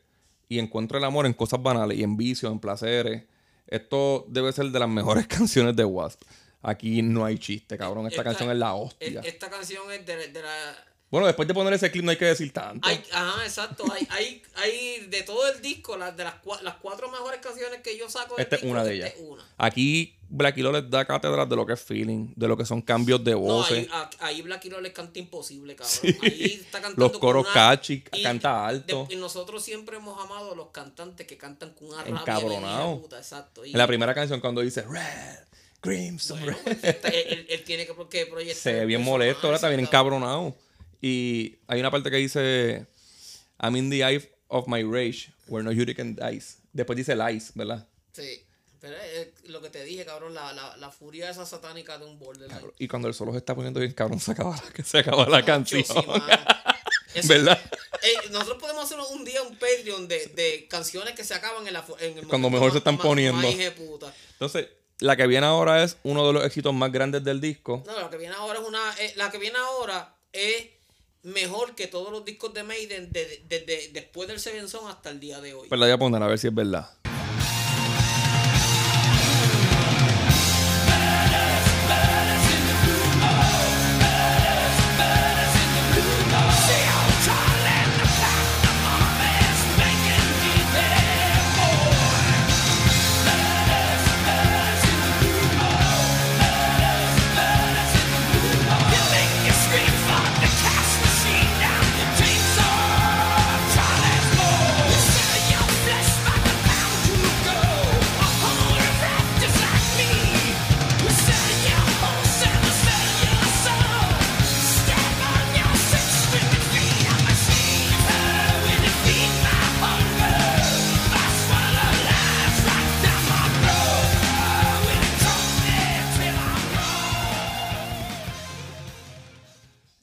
y encuentra el amor en cosas banales y en vicios, en placeres. Esto debe ser de las mejores (laughs) canciones de Wasp. Aquí no hay chiste, cabrón. Esta, canción es la hostia. es- Esta canción es de, de la. Bueno, después de poner ese clip no hay que decir tanto. Hay, ajá, exacto. Hay, hay, hay de todo el disco, las, de las, las cuatro mejores canciones que yo saco Esta es una de ellas. una. Aquí Black les da cátedra de lo que es feeling, de lo que son cambios de No, voces. ahí, a- ahí Black Hero le canta imposible, cabrón. Ahí está (laughs) cantando Los coros y canta alto. de- y nosotros siempre hemos amado a los cantantes que cantan con una Encabronado. puta, exacto. Y En la primera canción cuando dice Red, Crimson, bueno, Red. pues, él, él- él tiene que, que proyectar. Se ve bien molesto, ahora está bien encabronado. Y hay una parte que dice I'm in the eye of my rage, where no hurricane dies. Después dice lies, ¿verdad? Sí. Pero es lo que te dije, cabrón, la, la, la furia esa satánica de un borderline. Y cuando el solo se está poniendo bien cabrón, se acaba la, (laughs) se acaba la canción. Sí, mano. (laughs) Eso- ¿Verdad? Ey, nosotros podemos hacer un día un Patreon de, de canciones que se acaban en, la, en el Cuando mejor se están más- poniendo. más. Entonces, la que viene ahora es uno de los éxitos más grandes del disco. No, la que viene ahora es una. eh, la que viene ahora es mejor que todos los discos de Maiden desde de, de- después del Seven Son hasta el día de hoy. Pues la voy a poner a ver si es verdad.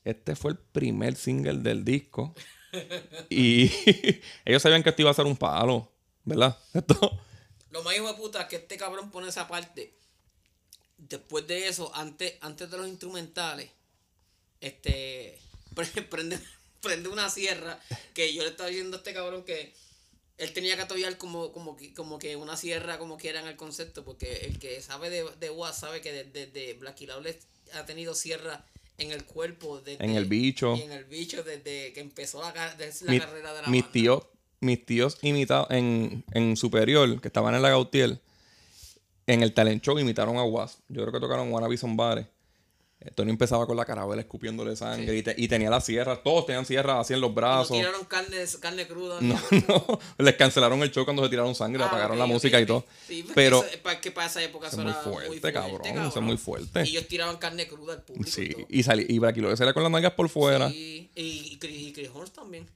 Este fue el primer single del disco. y (laughs) ellos sabían que esto iba a ser un palo, ¿verdad? Esto, Lo más hijo de puta es que este cabrón pone esa parte. Después de eso, antes, antes de los instrumentales, este (laughs) pre- prende, prende una sierra que yo le estaba diciendo a este cabrón que él tenía que apoyar como, como, que, como que una sierra como quiera en el concepto, porque el que sabe de, de WAS sabe que desde de, Lawless ha tenido sierra en el cuerpo, desde- En el bicho. y en el bicho desde que empezó la, ca- desde la mi- carrera de la mis banda. tíos, mis tíos imitados en, en Superior, que estaban en la Gautier, en el talent show imitaron a Was. Yo creo que tocaron Wannabe Somebody. Tony empezaba con la carabela escupiéndole sangre y, te- y tenía la sierra, todos tenían sierras así en los No brazos. tiraron carne, carne cruda. No, no, (laughs) les cancelaron el show cuando se tiraron sangre, Ah, apagaron la música y todo. Sí, porque Pero que para esa época eso muy fuerte, cabrón, eso es muy fuerte. Y ellos tiraban carne cruda al público. sí, y todo. y salí, y salía con las nalgas por fuera. Sí, y, y, y Chris Horns también.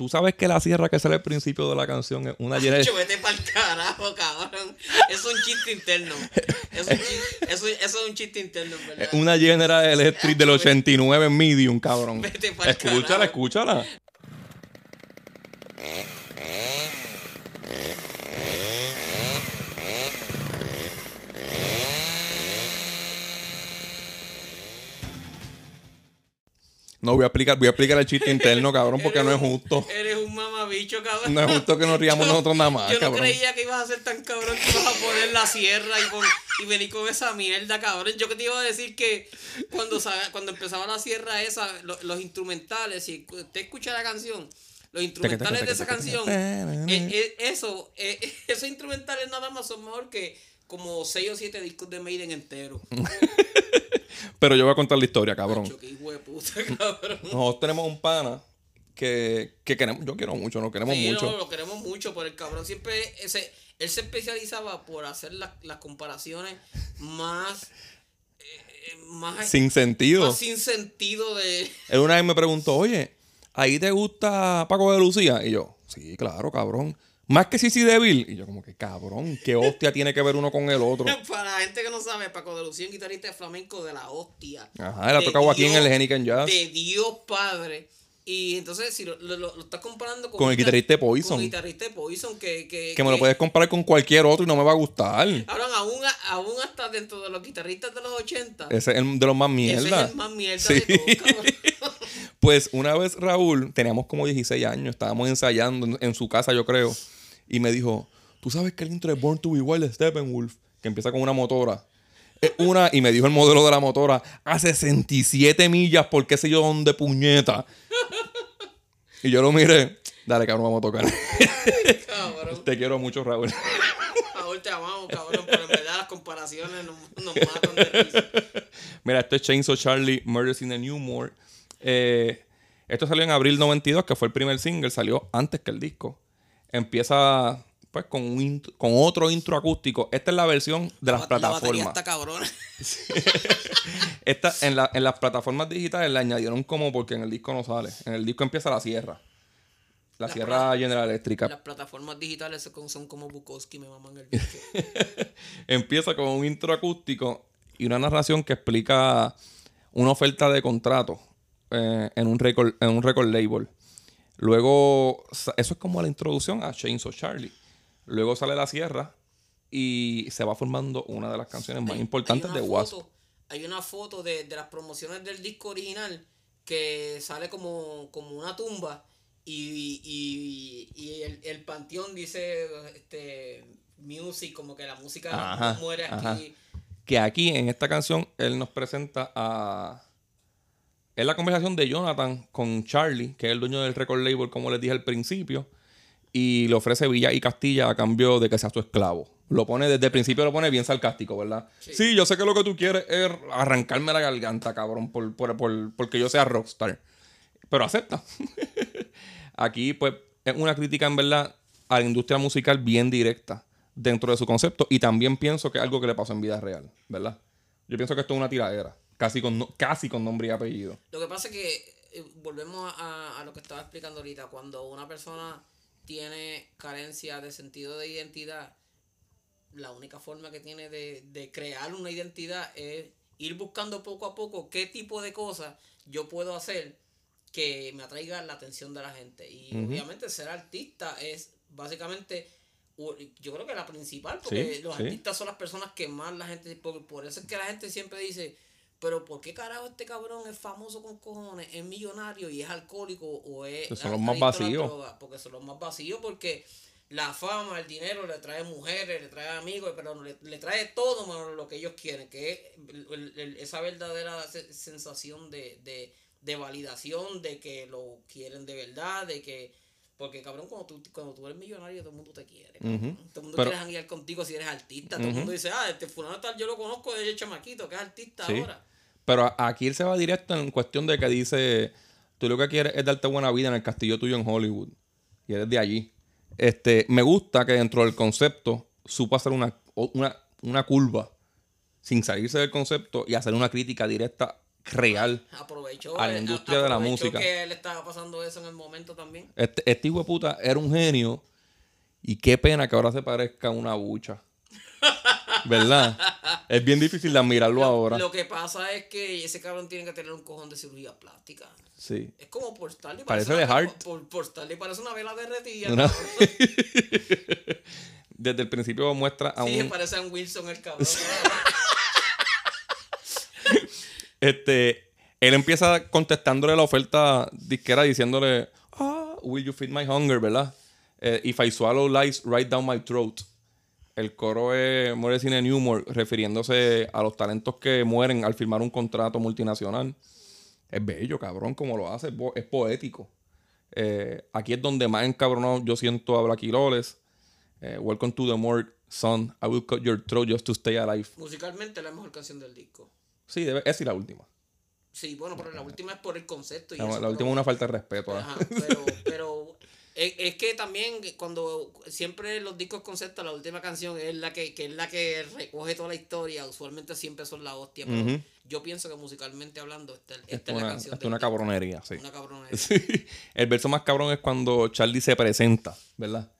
Tú sabes que la sierra que sale al principio de la canción es una de Yo vete pa'l carajo, cabrón. Es un chiste interno. Es un chiste, eso, eso es un chiste interno, ¿verdad? una General Electric del 89 en medium, cabrón. Vete pa'l Escúchala, carajo. escúchala. No voy a explicar, voy a explicar el chiste interno, (laughs) cabrón, porque no es justo. Eres un mamabicho, cabrón. No es justo que nos riamos Yo- nosotros nada más, Yo no cabrón. creía que ibas a ser tan cabrón que ibas a poner la sierra y, y venir con esa mierda, cabrón. Yo que te iba a decir que cuando, cuando empezaba la sierra esa, lo- los instrumentales, si usted escucha la canción, los instrumentales de esa canción, eh, eh, eso, eh, (laughs) esos instrumentales nada más son mejor que como 6 o 7 discos de Maiden enteros. (laughs) Pero yo voy a contar la historia, cabrón. Macho, qué hijo de puta, (laughs) cabrón. Nosotros tenemos un pana que, que queremos, yo quiero mucho, nos queremos Sí, mucho. no, lo queremos mucho, pero el cabrón siempre, ese, él se especializaba por hacer las- las comparaciones más, eh, más, Sin sentido. más sin sentido de... Él una vez me preguntó, oye, ¿ahí te gusta Paco de Lucía? Y yo, sí, claro, cabrón. Más que Sisi Devil. Y yo, como que cabrón, ¿qué hostia (laughs) tiene que ver uno con el otro? (laughs) Para la gente que no sabe, Paco de Lucía, un guitarrista de flamenco de la hostia. Ajá, él ha tocado aquí en el Heniken Jazz. De Dios Padre. Y entonces, si lo, lo, estás comparando con... Con el guitarrista de Poison. Con el guitarrista de Poison, que... Que, Que me lo puedes comparar con cualquier otro y no me va a gustar. Ahora, aún, aún hasta dentro de los guitarristas de los 80, Ese es el de los más ese mierda. es el más mierda Sí. de todos, cabrón. (laughs) Pues una vez Raúl, teníamos como 16 años, estábamos ensayando en, en su casa, yo creo, y me dijo, ¿tú sabes que el intro de Born to Be Wild de Steppenwolf? Que empieza con una motora. Es una, y me dijo el modelo de la motora, a 67 millas por qué sé yo dónde puñeta. Y yo lo miré, dale cabrón, vamos a tocar. Cabrón. Te quiero mucho, Raúl. Raúl, te amamos, cabrón, pero en verdad las comparaciones nos, nos matan de risa. Mira, esto es Chainsaw Charlie, Murders in the Newmore. Eh, esto salió en abril 92, que fue el primer single, salió antes que el disco. Empieza pues con, un intro- con otro intro acústico. Esta es la versión de las La plataformas. está. (laughs) Esta, en, la- en las plataformas digitales la añadieron como porque en el disco no sale. En el disco empieza la sierra. La sierra General Electric. Las plataformas digitales son- son como Bukowski, me maman el bicho. (laughs) empieza con un intro acústico y una narración que explica una oferta de contrato eh, en, un record, en un record label. Luego, eso es como la introducción a Chainsaw Charlie. Luego sale La Sierra y se va formando una de las canciones más Hay- importantes hay de Wasp. foto- Hay una foto de, de las promociones del disco original que sale como, como una tumba y, y, y el, el panteón dice este music, como que la música Ajá, muere aquí. ajá. Que aquí en esta canción él nos presenta a. Es la conversación de Jonathan con Charlie, que es el dueño del record label, como les dije al principio. Y le ofrece Villa y Castilla a cambio de que sea su esclavo. Lo pone desde el principio, lo pone bien sarcástico, ¿verdad? Sí, yo sé que lo que tú quieres es arrancarme la garganta, cabrón, por, por, por- porque yo sea rockstar. Pero acepta. (laughs) Aquí, pues, es una crítica en verdad a la industria musical bien directa dentro de su concepto. Y también pienso que es algo que le pasó en vida real, ¿verdad? Yo pienso que esto es una tiradera. Casi con, casi con nombre y apellido. Lo que pasa es que eh, volvemos a, a lo que estaba explicando ahorita. Cuando una persona tiene carencia de sentido de identidad, la única forma que tiene de, de crear una identidad es ir buscando poco a poco qué tipo de cosas yo puedo hacer que me atraiga la atención de la gente. Y obviamente ser artista es básicamente, yo creo que la principal, porque los artistas son las personas que más la gente, por, por eso es que la gente siempre dice, pero ¿por qué carajo este cabrón es famoso con cojones, es millonario y es alcohólico o es... son los más vacíos. Porque son los más vacíos porque la fama, el dinero le trae mujeres, le trae amigos, pero le, trae todo lo que ellos quieren, que es esa verdadera sensación de, de, validación, de que lo quieren de verdad, de que... Porque, cabrón, cuando tú, cuando tú eres millonario, todo el mundo te quiere. Todo el mundo quiere janguear contigo si eres artista. Todo el mundo dice, ah, este fulano tal, yo lo conozco de chamaquito, que es artista ahora. Pero aquí él se va directo en cuestión de que dice, tú lo que quieres es darte buena vida en el castillo tuyo en Hollywood. Y eres de allí. Este, me gusta que dentro del concepto supo hacer una, una, curva sin salirse del concepto y hacer una crítica directa real aprovechó, a la industria de la música. que él estaba pasando eso en el momento también. Este, este hijo de puta era un genio y qué pena que ahora se parezca a una bucha. (laughs) ¿Verdad? es bien difícil de admirarlo ahora. Lo que pasa es que ese cabrón tiene que tener un cojón de cirugía plástica. Sí. Es como por Starly parece, de Hart. Por, por Starly parece una vela derretida. (laughs) Desde el principio muestra a sí, un. Sí, parece a un Wilson el cabrón. (laughs) este. Él empieza contestándole la oferta disquera diciéndole, ah, will you feed my hunger, ¿verdad? Eh, if I swallow lies right down my throat. El coro es Muere Cine Humor, refiriéndose a los talentos que mueren al firmar un contrato multinacional. Es bello, cabrón, como lo hace, es poético. Eh, aquí es donde más encabronado yo siento a Blacky Loles. Eh, Welcome to the Morgue, son. I will cut your throat just to stay alive. Musicalmente la mejor canción del disco. Sí, debe, es y la última. Sí, bueno, pero la última es por el concepto. Y la, última es una falta de respeto. ¿ah? pero, pero es, que también cuando siempre los discos concepto, la última canción es la que, es la que recoge toda la historia, usualmente siempre son la hostia, pero yo pienso que musicalmente hablando, esta, es la canción. es una cabronería, sí. Una cabronería. (laughs) El verso más cabrón es cuando Charlie se presenta, ¿verdad?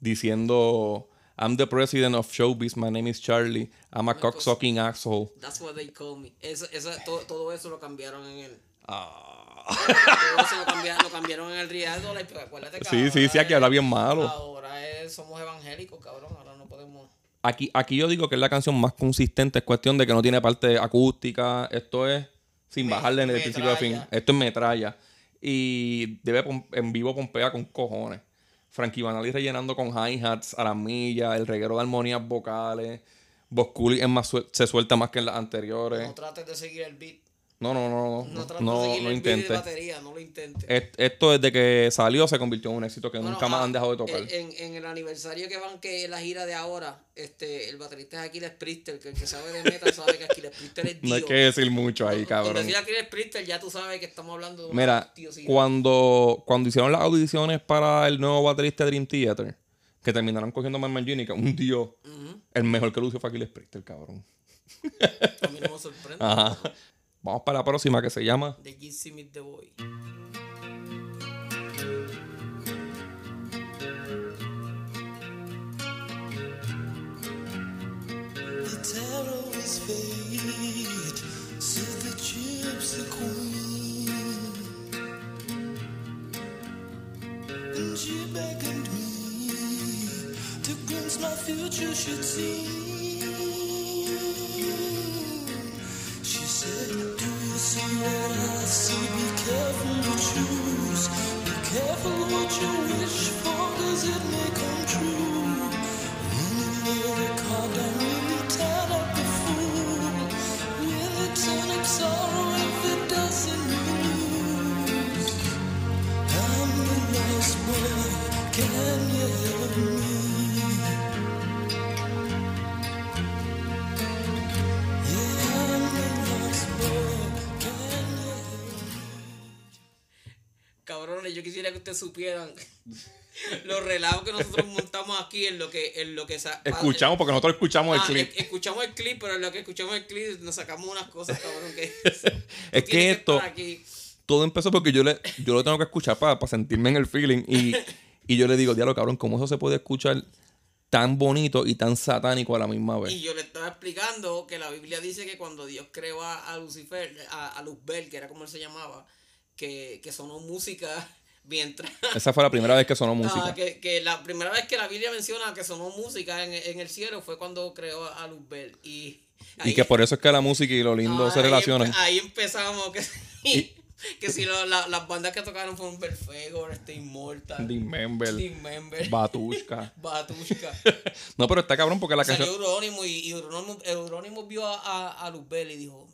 Diciendo... I'm the president of showbiz. My name is Charlie. I'm a cocksucking asshole. That's what they call me. Eso, eso, todo, todo, eso lo cambiaron en el. Ah lo cambiaron, en el Real pero acuérdate que Sí, sí, sí, aquí habla bien malo. Ahora somos evangélicos, cabrón, ahora no podemos... Aquí, aquí yo digo que es la canción más consistente, es cuestión de que no tiene parte acústica, esto es sin bajarle en el principio de fin, esto es metralla. Y debe en vivo pompea con cojones. Frankie Banali rellenando con hi-hats a la milla, el reguero de armonías vocales. Bosculi es más se suelta más que en las anteriores. No trates de seguir el beat. No, no, no, no, no, no, intente. Batería, no lo intente. Esto desde que salió se convirtió en un éxito que nunca más ah, han dejado de tocar. En, en, el aniversario que van, que la gira de ahora, este, el baterista es Aquiles Priester, que el que sabe de metal sabe que Aquiles Priester es Dios. (laughs) No hay que decir mucho ahí, cabrón. Cuando decir Aquiles Priester ya tú sabes que estamos hablando de Mira, cuando, cuando hicieron las audiciones para el nuevo baterista de Dream Theater, que terminaron cogiendo a Marman que un dios, el mejor que lució fue Aquiles Priester, cabrón. A mí no me sorprende. (laughs) Ajá. Vamos para la próxima que se llama The Gizzy Meet the Boy. Do you see what I see? Be careful to choose. Be careful what you wish for, cause it may come true. Really the really up the fool. Really turn if it doesn't lose. I'm the lost boy, can you help me? Yo quisiera que ustedes supieran (laughs) los relatos que nosotros montamos aquí en lo que en lo que escuchamos porque nosotros escuchamos el ah, clip escuchamos el clip pero en lo que escuchamos el clip nos sacamos unas cosas cabrón que (laughs) es que esto todo empezó porque yo le yo lo tengo que escuchar para, sentirme en el feeling y, y yo le digo diablo cabrón cómo eso se puede escuchar tan bonito y tan satánico a la misma vez. Y yo le estaba explicando que la Biblia dice que cuando Dios creó a, Lucifer, a, a Luzbel, que era como él se llamaba, que, que sonó música mientras... (laughs) Esa fue la primera vez que sonó música. Ah, que, que la primera vez que la Biblia menciona que sonó música en, en el cielo fue cuando creó a Luzbel. Y, y que por eso es que la música y lo lindo Ah, se ahí relacionan. empe- Ahí, empezamos que (laughs) que si lo- la- las bandas que tocaron fueron Belfegor, este Immortal, Dismember, Dismember, Batushka. (laughs) Batushka. No, pero está cabrón porque la Salió canción. Eurónimo y, y Eurónimo, Eurónimo vio a, a, a Luzbel y dijo,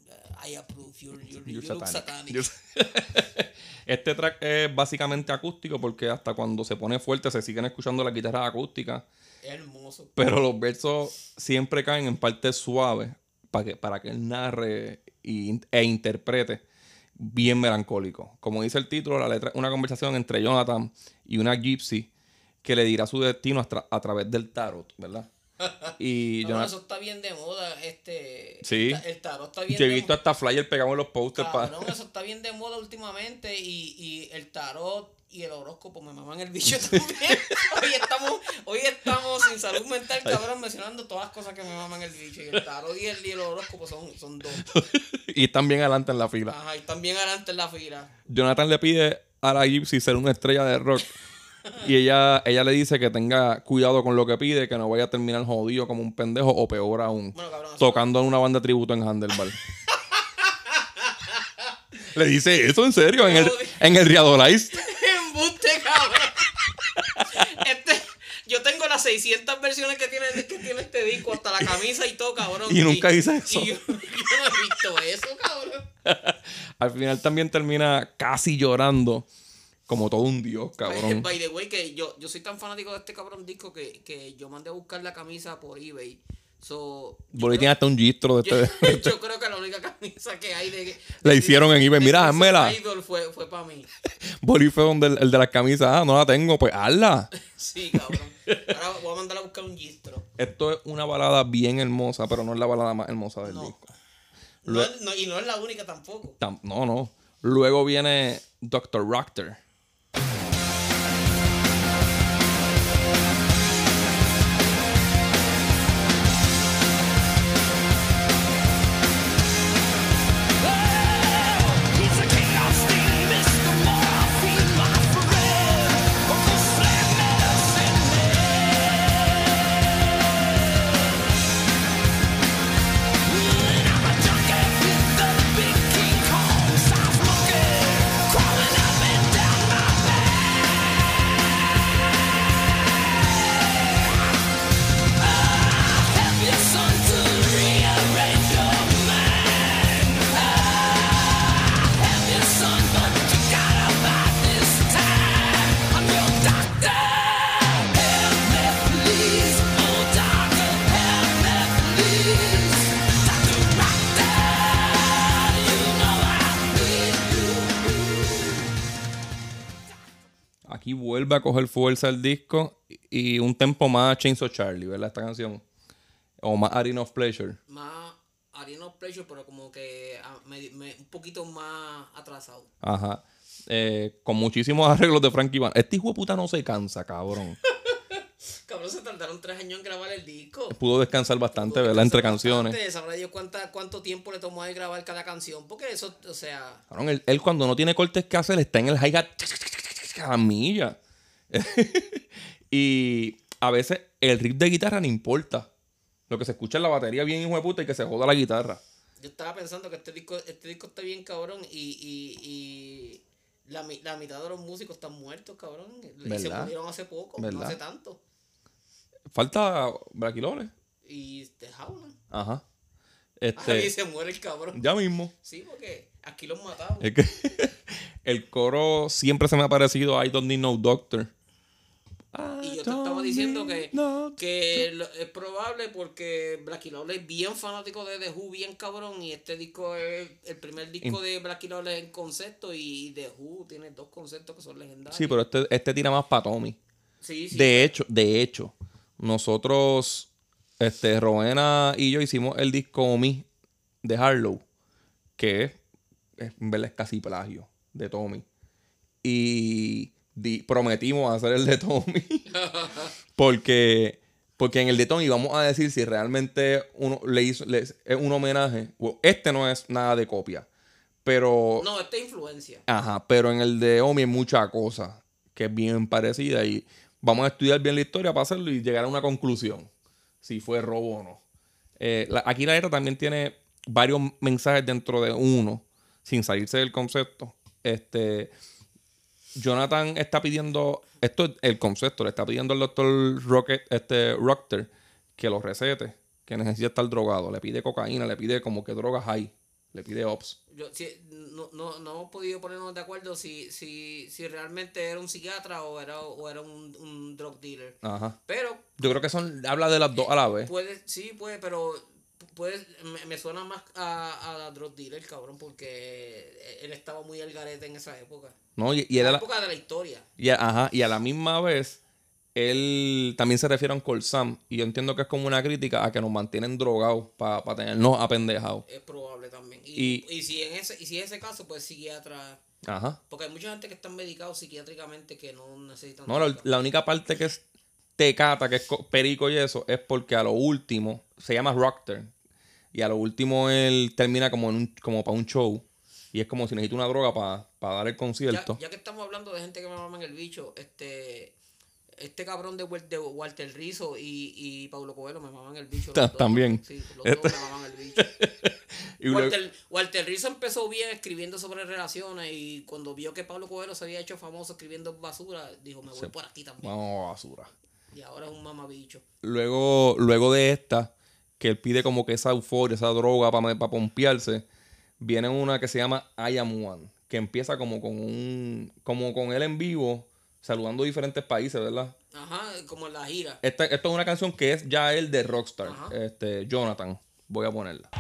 I approve, you're, you're, you You're look satanic. satanic. Este track es básicamente acústico porque hasta cuando se pone fuerte se siguen escuchando las guitarras acústicas. Hermoso. Pero los versos siempre caen en partes suaves para que, para que él narre y- e interprete bien melancólico. Como dice el título, la letra es una conversación entre Jonathan y una gypsy que le dirá su destino a, tra- a través del tarot, ¿verdad? Y Cabrón, Jonathan, eso está bien de moda, este... Sí. El, ta- el tarot está bien yo he visto hasta flyer pegado en los posters para... Cabrón, eso está bien de moda últimamente y, y el tarot y el horóscopo me maman el bicho (laughs) también. hoy estamos, hoy estamos sin salud mental, cabrón, mencionando todas las cosas que me maman el bicho. Y el tarot y el, y el horóscopo son, son dos. (laughs) y están bien adelante en la fila. Ajá, y también adelante en la fila. Jonathan le pide a la Gypsy ser una estrella de rock. (laughs) Y ella, ella le dice que tenga cuidado con lo que pide, que no vaya a terminar jodido como un pendejo o peor aún, Bueno, cabrón, tocando en una banda de tributo en Handlebar. (laughs) le dice eso en serio, en el, en el Riadolize. (laughs) ¡Embuste, cabrón! Este, yo tengo las 600 versiones que tiene, que tiene este disco, hasta la camisa y todo, cabrón. Y nunca dice eso. y yo, yo no he visto eso, cabrón. Al final también termina casi llorando, como todo un dios, cabrón. By the way, que yo, yo soy tan fanático de este cabrón disco que, que yo mandé a buscar la camisa por eBay. So, creo- tiene hasta un gistro de (laughs) yo, este. yo creo que la única camisa que hay de. De- hicieron en eBay, mira, házmela. Idol fue, fue para mí. (laughs) Boli fue donde el, el de las camisas, ah, no la tengo, pues hazla. (laughs) Sí, cabrón. Ahora voy a mandar a buscar un gistro. Esto es una balada bien hermosa, pero no es la balada más hermosa del No. disco. No, y no es la única tampoco. Tam- No, no. Luego viene Dr. Rocker. Vuelve a coger fuerza el disco y un tempo más Chainsaw Charlie, ¿verdad? Esta canción. O más Arena of Pleasure. Más Arena of Pleasure, pero como que ah, me- me- un poquito más atrasado. Ajá. Eh, con muchísimos arreglos de Frankie Van. Este hijo de puta no se cansa, cabrón. (laughs) Cabrón, se tardaron tres años en grabar el disco. Pudo descansar bastante, ¿verdad? Entre canciones. Sabrá Dios cuánta, cuánto tiempo le tomó a él grabar cada canción. Porque eso, o sea, Cabrón, él, él cuando no tiene cortes que hacer está en el hi-hat a milla. (laughs) y a veces el riff de guitarra no importa. Lo que se escucha es la batería bien hijo de puta y que se joda la guitarra. yo estaba pensando que este disco, este disco está bien cabrón y, y, y la, mi- la mitad de los músicos están muertos, cabrón. Y se murieron hace poco, no hace tanto. Falta Braquilones. Y te jaulan. Ajá. Ahí Este, se muere el cabrón. ya mismo. Sí, porque aquí los mataron. Es que (laughs) el coro siempre se me ha parecido I don't need no doctor. Y yo te estaba diciendo que, que lo- es probable porque Blackie Lawless es bien fanático de The Who, bien cabrón. Y este disco es el primer disco de Blackie Lawless en concepto. Y The Who tiene dos conceptos que son legendarios. Sí, pero este, este tira más para Tommy. Sí, sí. De hecho, de hecho, nosotros, este, Rowena y yo hicimos el disco Omi de Harlow, que es, es, es casi plagio de Tommy. Y di- prometimos hacer el de Tommy. (laughs) porque, porque en el de Tommy vamos a decir si realmente uno le hizo le- es un homenaje. Este no es nada de copia. Pero. No, esta es influencia. Ajá, pero en el de Omi hay mucha cosa que es bien parecida y vamos a estudiar bien la historia para hacerlo y llegar a una conclusión, si fue robo o no. Eh, la- aquí la letra también tiene varios mensajes dentro de uno, sin salirse del concepto. Este, Jonathan está pidiendo, esto es el concepto, le está pidiendo al doctor Rocket, este, Rocker que lo recete, que necesita estar drogado. Le pide cocaína, le pide como que drogas hay, le pide ops. Yo, sí, no, no, no hemos podido ponernos de acuerdo si, si, si realmente era un psiquiatra o era, o era un, un drug dealer. Ajá. Pero Yo creo que son, habla de las dos a la vez. puede, sí, puede, pero puede, me, me suena más a, a drug dealer, cabrón, porque él estaba muy al garete en esa época. ¿no? Y, era la- época de la historia. y a, ajá, y a la misma vez, él también se refiere a un Colsam. Y yo entiendo que es como una crítica a que nos mantienen drogados para tenernos apendejados. Es probable también. Y, Y- y, si en ese, y si en ese caso, pues psiquiatra. Ajá. Porque hay mucha gente que están medicados psiquiátricamente que no necesitan. No, la, la única parte que es tecata, que es co- perico y eso, es porque a lo último, se llama Rocker. Y a lo último él termina como, en un, como para un show. Y es como si necesita una droga para dar el concierto. ya que estamos hablando de gente que me maman el bicho, este. Este cabrón de, de Walter Rizzo y, y Paulo Coelho me maman el bicho. los Ta- dos. también. Sí, los dos me maman el bicho. (laughs) Y Walter, Walter Rizzo empezó bien escribiendo sobre relaciones y cuando vio que Pablo Coelho se había hecho famoso escribiendo basura, dijo, me voy por aquí también. Vamos a basura. Y ahora es un mamabicho. luego, luego de esta, que él pide como que esa euforia, esa droga para pompearse, viene una que se llama I Am One, que empieza como con un, como con él en vivo, saludando diferentes países, ¿verdad? Ajá, como en la gira. Esta, esto es una canción que es ya él de Rockstar, Ajá. este, Jonathan. Voy a ponerla.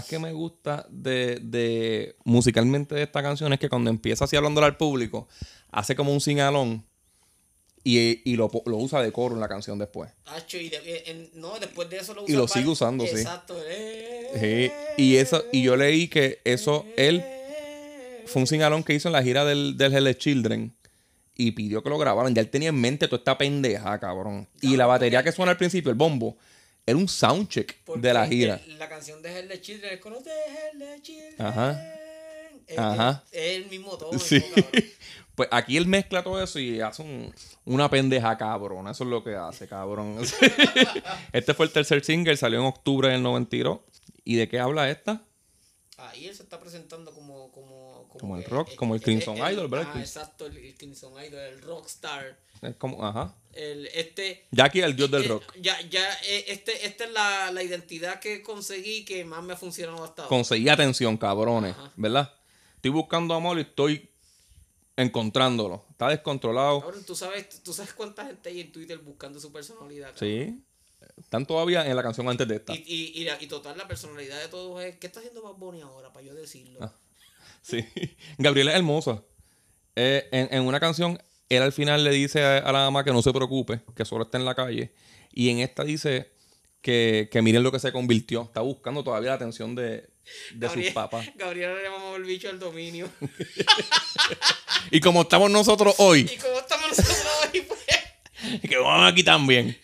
Más que me gusta de, de musicalmente de esta canción es que cuando empieza así hablándole al público, hace como un singalón y, y lo, lo usa de coro en la canción después. Y de- en- no, después de eso lo Y usa lo para- sigue usando, sí. Exacto. eh, Sí, Y eso, y yo leí que eso, él fue un singalón que hizo en la gira del, del Hell Children y pidió que lo grabaran. Ya él tenía en mente toda esta pendeja, cabrón. Y la batería que suena al principio, el bombo, era un soundcheck Porque de la gira. el- la canción de Hell the Children es con de Hell Children. Ajá. Es, Ajá. es- es el mismo tono. el Sí. (laughs) Pues aquí él mezcla todo eso y hace un- una pendeja cabrón. Eso es lo que hace, cabrón. (laughs) este fue el tercer single, salió en octubre del 92. ¿Y de qué habla esta? Ahí él se está presentando como. Como, Como el rock, como el Crimson eh, Idol, ¿verdad? ajá, exacto, el, el Crimson Idol, el rockstar. Es como, ajá. El, este. Jackie, el dios del eh, rock. Ya, ya, eh, este, esta es la, la identidad que conseguí que más me ha funcionado hasta ahora. Conseguí atención, cabrones, Ajá. ¿verdad? Estoy buscando amor y estoy encontrándolo. Está descontrolado. Cabrón, ¿tú sabes, tú sabes cuánta gente hay en Twitter buscando su personalidad. cabrón? Sí. Están todavía en la canción antes de esta. Y, y, y, la- y total, la personalidad de todos es. ¿Qué está haciendo Bad Bunny ahora? Para yo decirlo. Ah. (laughs) Sí. Gabriela es hermosa. Eh, en, en una canción, él al final le dice a, a la mamá que no se preocupe, que solo está en la calle. Y en esta dice que, que miren lo que se convirtió. Está buscando todavía la atención de, de sus papás. (laughs) Gabriela le mamó el bicho al dominio. (laughs) Y como estamos nosotros hoy, y como estamos nosotros hoy, pues. que vamos aquí también.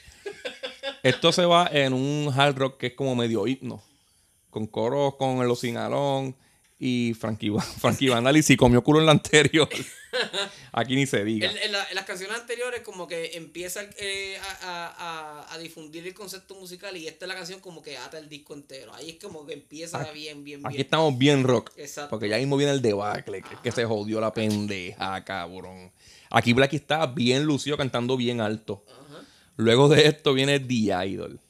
Esto se va en un hard rock que es como medio himno. Con coros con los Sinalón y Frankie, Vandal (laughs) y si comió culo en la anterior. (laughs) Aquí ni se diga. En, en la- en las canciones anteriores como que empieza eh, a, a- a- a difundir el concepto musical y esta es la canción como que ata el disco entero. Ahí es como que empieza Aquí- bien, bien, Aquí bien. estamos bien rock. Exacto. Porque ya mismo viene el debacle, que, que se jodió la pendeja, cabrón. Aquí Blacky está bien lucido, cantando bien alto. Luego de esto viene The Idol.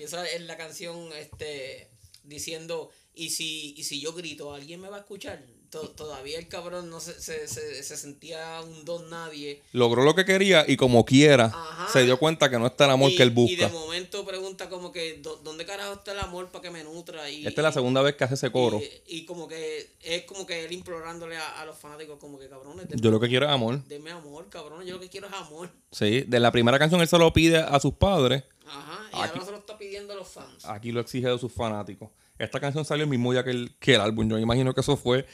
Empieza en la canción este diciendo y si, y si yo grito, ¿alguien me va a escuchar? To- todavía el cabrón no se, se, se, se sentía un don nadie. Logró lo que quería y como quiera, Ajá. se dio cuenta que no está el amor y, que él y de busca. momento pregunta como que "¿Dó- ¿dónde carajo está el amor para que me nutra? Y, Esta es la segunda vez que hace ese coro. Y, y como que es como que él implorándole a, a los fanáticos como que cabrones, denme, Yo lo que quiero es amor. denme amor, cabrones, yo lo que quiero es amor. Sí, de la primera canción él se lo pide a sus padres. Ajá, y Aquí- ahora se lo está pidiendo a los fans. Aquí lo exige de sus fanáticos. Esta canción salió el mismo día que el, que el álbum. Yo me imagino que eso fue.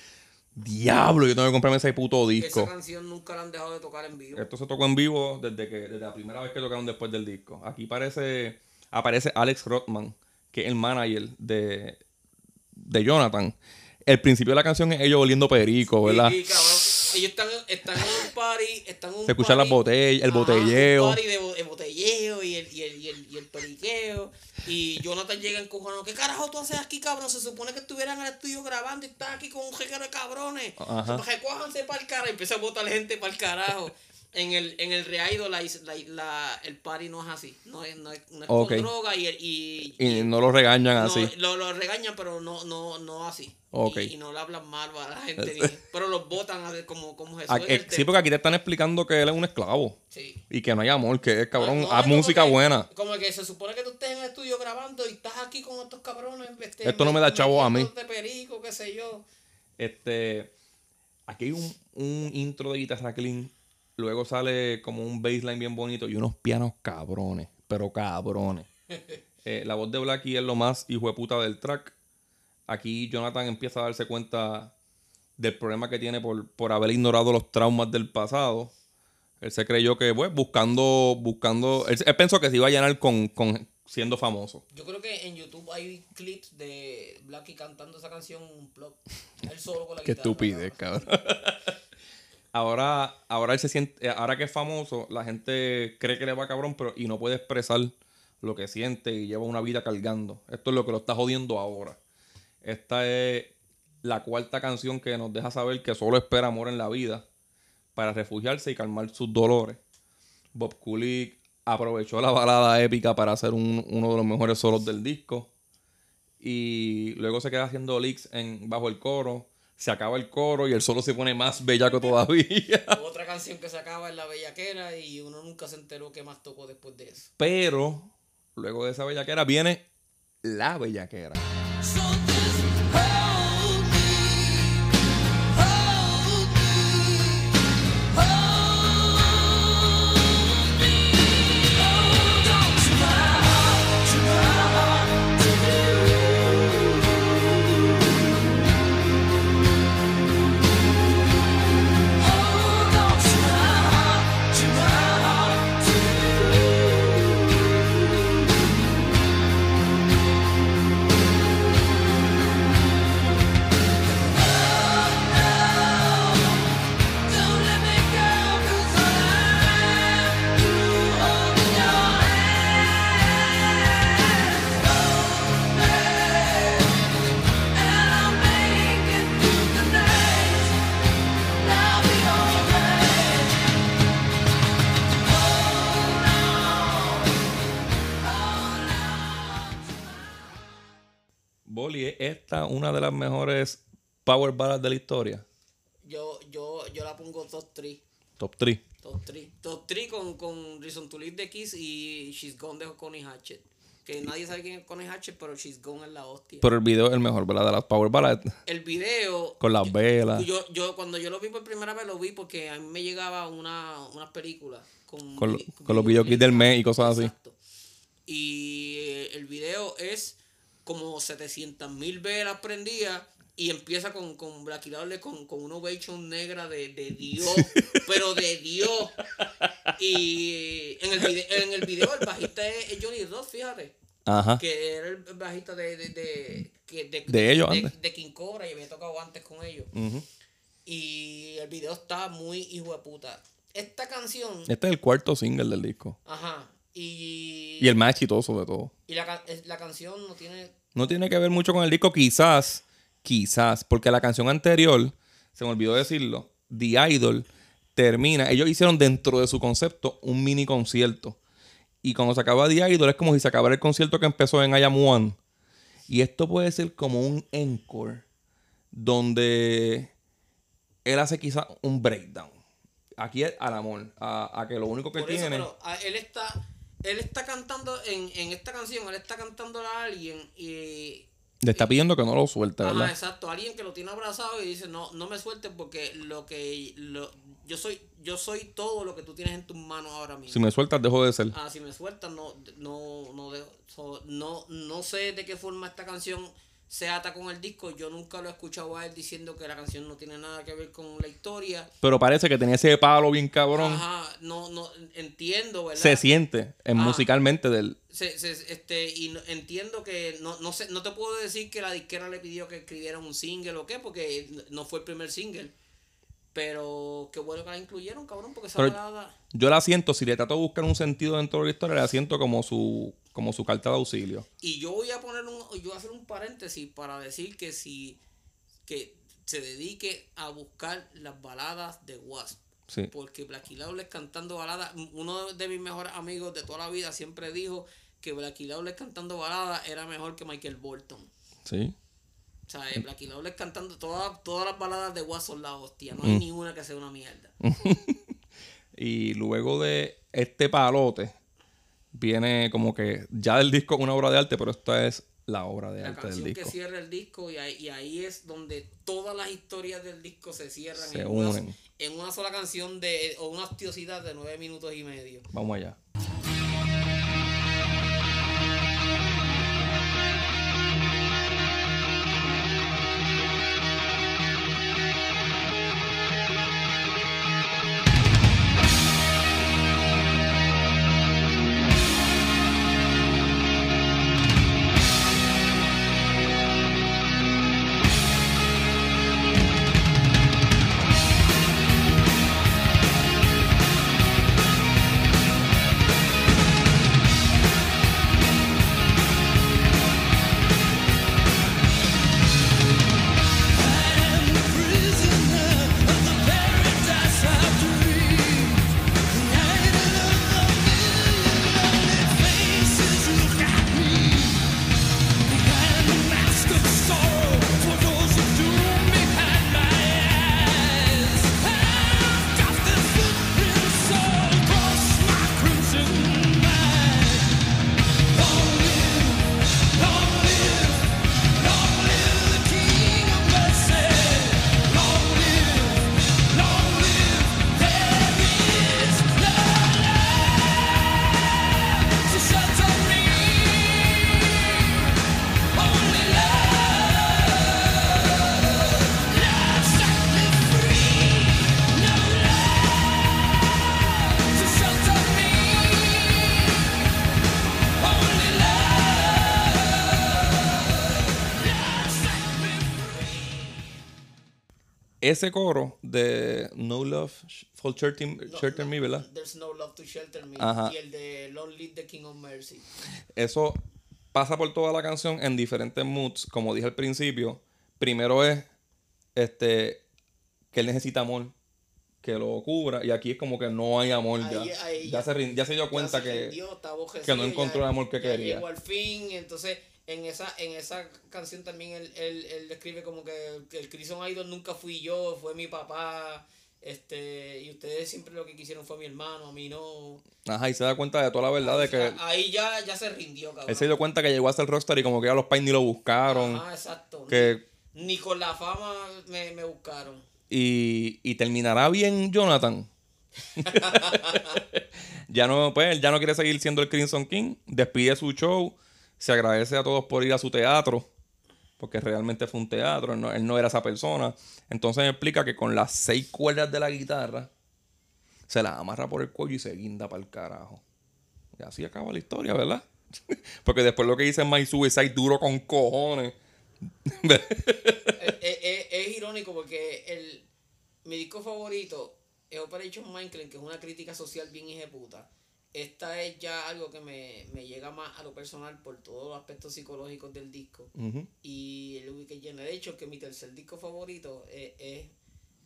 Diablo, yo tengo que comprarme ese puto disco. Esa canción nunca la han dejado de tocar en vivo. Esto se tocó en vivo desde que desde la primera vez que tocaron después del disco. Aquí parece, aparece Alex Rothman, que es el manager de, de Jonathan. El principio de la canción es ellos oliendo perico, ¿verdad? Y, cabrón, ellos están, están en un party, están en un Se escuchan las botellas, el Ajá, botelleo. Un party de, bo- de botelleo y el, y, el, y, el, y el periqueo. Y Jonathan llega encojonado. ¿Qué carajo tú haces aquí, cabrón? Se supone que estuvieran en el estudio grabando y estás aquí con un jequero de cabrones. Ajá. Recójanse para el carajo. Y empieza a botar gente para el carajo. En el, en el reaido la, la, la- el party no es así. No es, no es, no es Ok. con droga y, el- y, Y no lo regañan no, así. Lo, lo regañan, pero no, no, no así. Ok. Y, y no le hablan mal a la gente, ni- pero los votan a ver como, como Jesús. Es eh, el sí, porque aquí te están explicando que él es un esclavo. Sí. Y que no hay amor, que es cabrón. No, haz música que- buena. Como que se supone que tú estés en el estudio grabando y estás aquí con estos cabrones. este, Esto no me da chavo a mí. metiéndote perico, qué sé yo. Este. Aquí hay un, un intro de guitarra clean. Luego sale como un bassline bien bonito y unos pianos cabrones. Pero cabrones. (laughs) Eh, la voz de Blackie es lo más hijo de puta del track. Aquí Jonathan empieza a darse cuenta del problema que tiene por, por haber ignorado los traumas del pasado. Él se creyó que, pues, buscando, buscando. Él, él pensó que se iba a llenar con, con siendo famoso. Yo creo que en YouTube hay clips de Blackie cantando esa canción un blog. Él solo con la (laughs) Qué guitarra. estupidez, cabrón. Ahora, ahora él se siente, eh, ahora que es famoso, la gente cree que le va cabrón, pero y no puede expresar lo que siente y lleva una vida cargando. Esto es lo que lo está jodiendo ahora. Esta es la cuarta canción que nos deja saber que solo espera amor en la vida para refugiarse y calmar sus dolores. Bob Kulick aprovechó la balada épica para hacer un- uno de los mejores solos del disco. Y luego se queda haciendo licks en, bajo el coro. Se acaba el coro y el solo se pone más bellaco todavía. (laughs) Otra canción que se acaba es La Bellaquera y uno nunca se enteró qué más tocó después de eso. Pero luego de esa bellaquera viene la bellaquera. So esta una de las mejores power ballads de la historia? Yo, yo, yo la pongo top 3. Top 3. Top 3. Top 3 con, con Reason to Live de Kiss y She's Gone de Connie Hatchet. Que nadie sabe quién es Connie Hatchet, pero She's Gone es la hostia. Pero el video es el mejor, ¿verdad? De las power ballads. el video. Con las velas. Yo, yo cuando yo lo vi por primera vez lo vi porque a mí me llegaba una, unas películas con, Con, los videoclips del mes y cosas así. Exacto. Y eh, el video es como 700 mil velas prendidas y empieza con, con Black con, con una ovation negra de, de Dios, pero de Dios. Y en el, video, en el video el bajista es, es Johnny Ross, fíjate Ajá. que era el bajista de de, de, de, De ellos antes. de King Cobra y había tocado antes con ellos y el video está muy hijo de puta esta canción Este es el cuarto single del disco. ajá y Y el más exitoso de todo. y la, la canción no tiene No tiene que ver mucho con el disco, quizás, quizás, porque la canción anterior, se me olvidó decirlo, The Idol termina, ellos hicieron dentro de su concepto un mini concierto. Y cuando se acaba The Idol es como si se acabara el concierto que empezó en I Am One. Y esto puede ser como un encore, donde él hace quizás un breakdown. Aquí al amor, a, a que lo único que por eso tiene... pero él está él está cantando en, en esta canción él está cantando a alguien y Le está pidiendo que no lo suelte, Ajá, ¿verdad? exacto. Alguien que lo tiene abrazado y dice, no, no me sueltes porque lo que lo, yo soy, yo soy todo lo que tú tienes en tus manos ahora mismo. Si me sueltas, dejo de ser. Ah, si me sueltas, no, no, no, dejo- so, no, no sé de qué forma esta canción se ata con el disco. Yo nunca lo he escuchado a él diciendo que la canción no tiene nada que ver con la historia. Pero parece que tenía ese palo bien cabrón. Ajá, no, no, entiendo, ¿verdad? Se siente en Ah. musicalmente del. Se- se- este, y no- entiendo que no, no sé, no te puedo decir que la disquera le pidió que escribieran un single o qué, porque no fue el primer single. Pero qué bueno que la incluyeron, cabrón, porque esa Pero- balada- Yo la siento, si le trato de buscar un sentido dentro de la historia, la siento como su, como su carta de auxilio. Y yo voy a poner un, yo voy a hacer un paréntesis para decir que si que se dedique a buscar las baladas de Wasp. Sí. Porque Blacky Lawless cantando baladas, uno de mis mejores amigos de toda la vida siempre dijo que Blacky Lawless cantando baladas era mejor que Michael Bolton. Sí. O sea, eh, Blacky Lawless cantando todas, todas las baladas de Wasp son la hostia. No hay ni una que sea una mierda. (laughs) Y luego de este palote, viene como que ya del disco una obra de arte, pero esta es la obra de La arte del canción que disco. cierra el disco y ahí, y ahí es donde todas las historias del disco se cierran Se en, una, unen. en una sola canción de o una hostiosidad de nueve minutos y medio. Vamos allá. Ese coro de No Love for Shelter, No, Shelter no, Me, ¿verdad? There's no love to shelter me. Ajá. Y el de Long Live the King of Mercy. Eso pasa por toda la canción en diferentes moods. Como dije al principio, primero es este que él necesita amor, que lo cubra. Y aquí es como que no hay amor ya. Ahí- ya, ya- se, ya se dio cuenta se que. rindió, que no encontró ya- el amor que quería. Llegó al fin, entonces en esa, en esa canción también él, él, él describe como que, que el Crimson Idol nunca fui yo, fue mi papá, este, y ustedes siempre lo que quisieron fue mi hermano, a mí no. Ajá, y se da cuenta de toda la verdad de que Ahí ya, ya se rindió, cabrón. él se dio cuenta que llegó a ser rockstar y como que ya los pais ni lo buscaron. Ah, exacto. que Ni con la fama me, me buscaron. y, y terminará bien Jonathan. (laughs) (laughs) ya no, pues, él ya no quiere seguir siendo el Crimson King. Despide su show. Se agradece a todos por ir a su teatro. Porque realmente fue un teatro. Él no, era esa persona. Entonces me explica que con las seis cuerdas de la guitarra. Se las amarra por el cuello y se guinda para el carajo. Y así acaba la historia, ¿verdad? (laughs) porque después lo que dice My Suicide duro con cojones. es, es- es- es irónico porque el, mi disco favorito es Operation Minecraft, que es una crítica social bien puta. Esta es ya algo que me, me llega más a lo personal por todos los aspectos psicológicos del disco. Ujú. Y el Wicked Generation, que mi tercer disco favorito es, es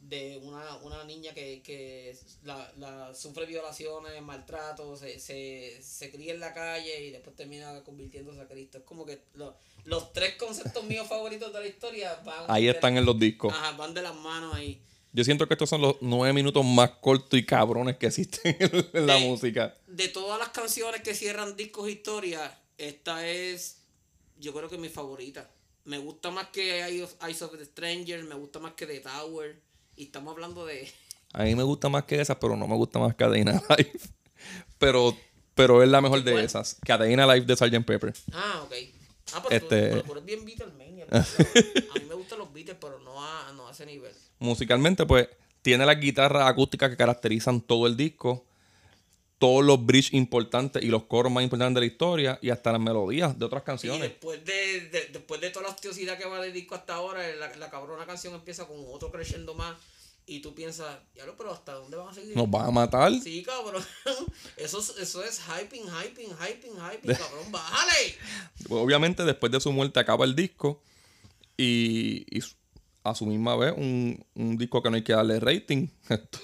de una, una niña que, que la, la sufre violaciones, maltrato, se, se, se cría en la calle y después termina convirtiéndose a Cristo. Es como que lo- los tres conceptos míos favoritos de la historia van, Ahí de- están en los discos. Ajá, van de las manos ahí. Yo siento que estos son los nueve minutos más cortos y cabrones que existen en, la De- música. De todas las canciones que cierran discos historia, esta es, yo creo que mi favorita. Me gusta más que Eyes of- Eyes of the Stranger, me gusta más que The Tower. Y estamos hablando de... (laughs) A mí me gusta más que esas, pero no me gusta más Cadena (laughs) Life. Pero, pero es la mejor de esas. Cadena Life de Sgt. Pepper. Ah, ok. Ah, pero, Este- tú, pero tú eres bien. ¿no? (laughs) A mí me gustan los Beatles, pero no a, no a ese nivel. Musicalmente, pues, tiene las guitarras acústicas que caracterizan todo el disco. Todos los bridges importantes y los coros más importantes de la historia. Y hasta las melodías de otras Y canciones. después de, de- después de toda la hostiosidad que va del disco hasta ahora, la, la cabrona canción empieza con otro creciendo más. Y tú piensas, ya lo, pero ¿hasta dónde van a seguir? Nos van a matar. Sí, cabrón. (laughs) Eso, es- eso es hyping, hyping, hyping, hyping, cabrón. (laughs) ¡Bájale! Obviamente, después de su muerte acaba el disco. Y, y a su misma vez, un, un disco que no hay que darle rating. (laughs) Esto,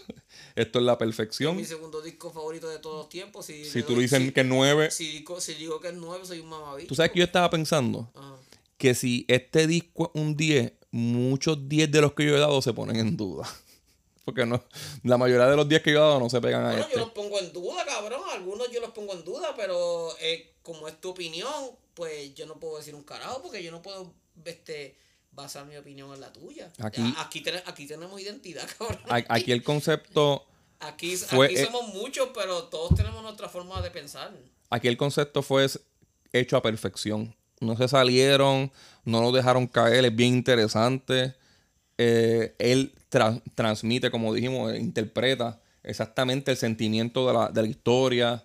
esto es la perfección. Mi segundo disco favorito de todos los tiempos. Si, Si tú doy- dices si- que es 9, Si, digo, si digo que es 9, soy un mamabicho. tú sabes que yo estaba pensando Ajá. que si este disco es un 10, muchos 10 de los que yo he dado se ponen en duda. (laughs) Porque no, la mayoría de los 10 que yo he dado no se pegan a Bueno, este. yo los pongo en duda, cabrón. Algunos yo los pongo en duda, pero eh, como es tu opinión, pues yo no puedo decir un carajo porque yo no puedo este, basar mi opinión en la tuya. Aquí- aquí, ten- aquí tenemos identidad, (laughs) cabrón. Aquí el concepto, Aquí, fue- aquí eh, somos muchos, pero todos tenemos nuestra forma de pensar. aquí el concepto fue hecho a perfección. No se salieron, no lo dejaron caer, es bien interesante. Eh, él tra- transmite, como dijimos, eh, interpreta exactamente el sentimiento de la, de la historia.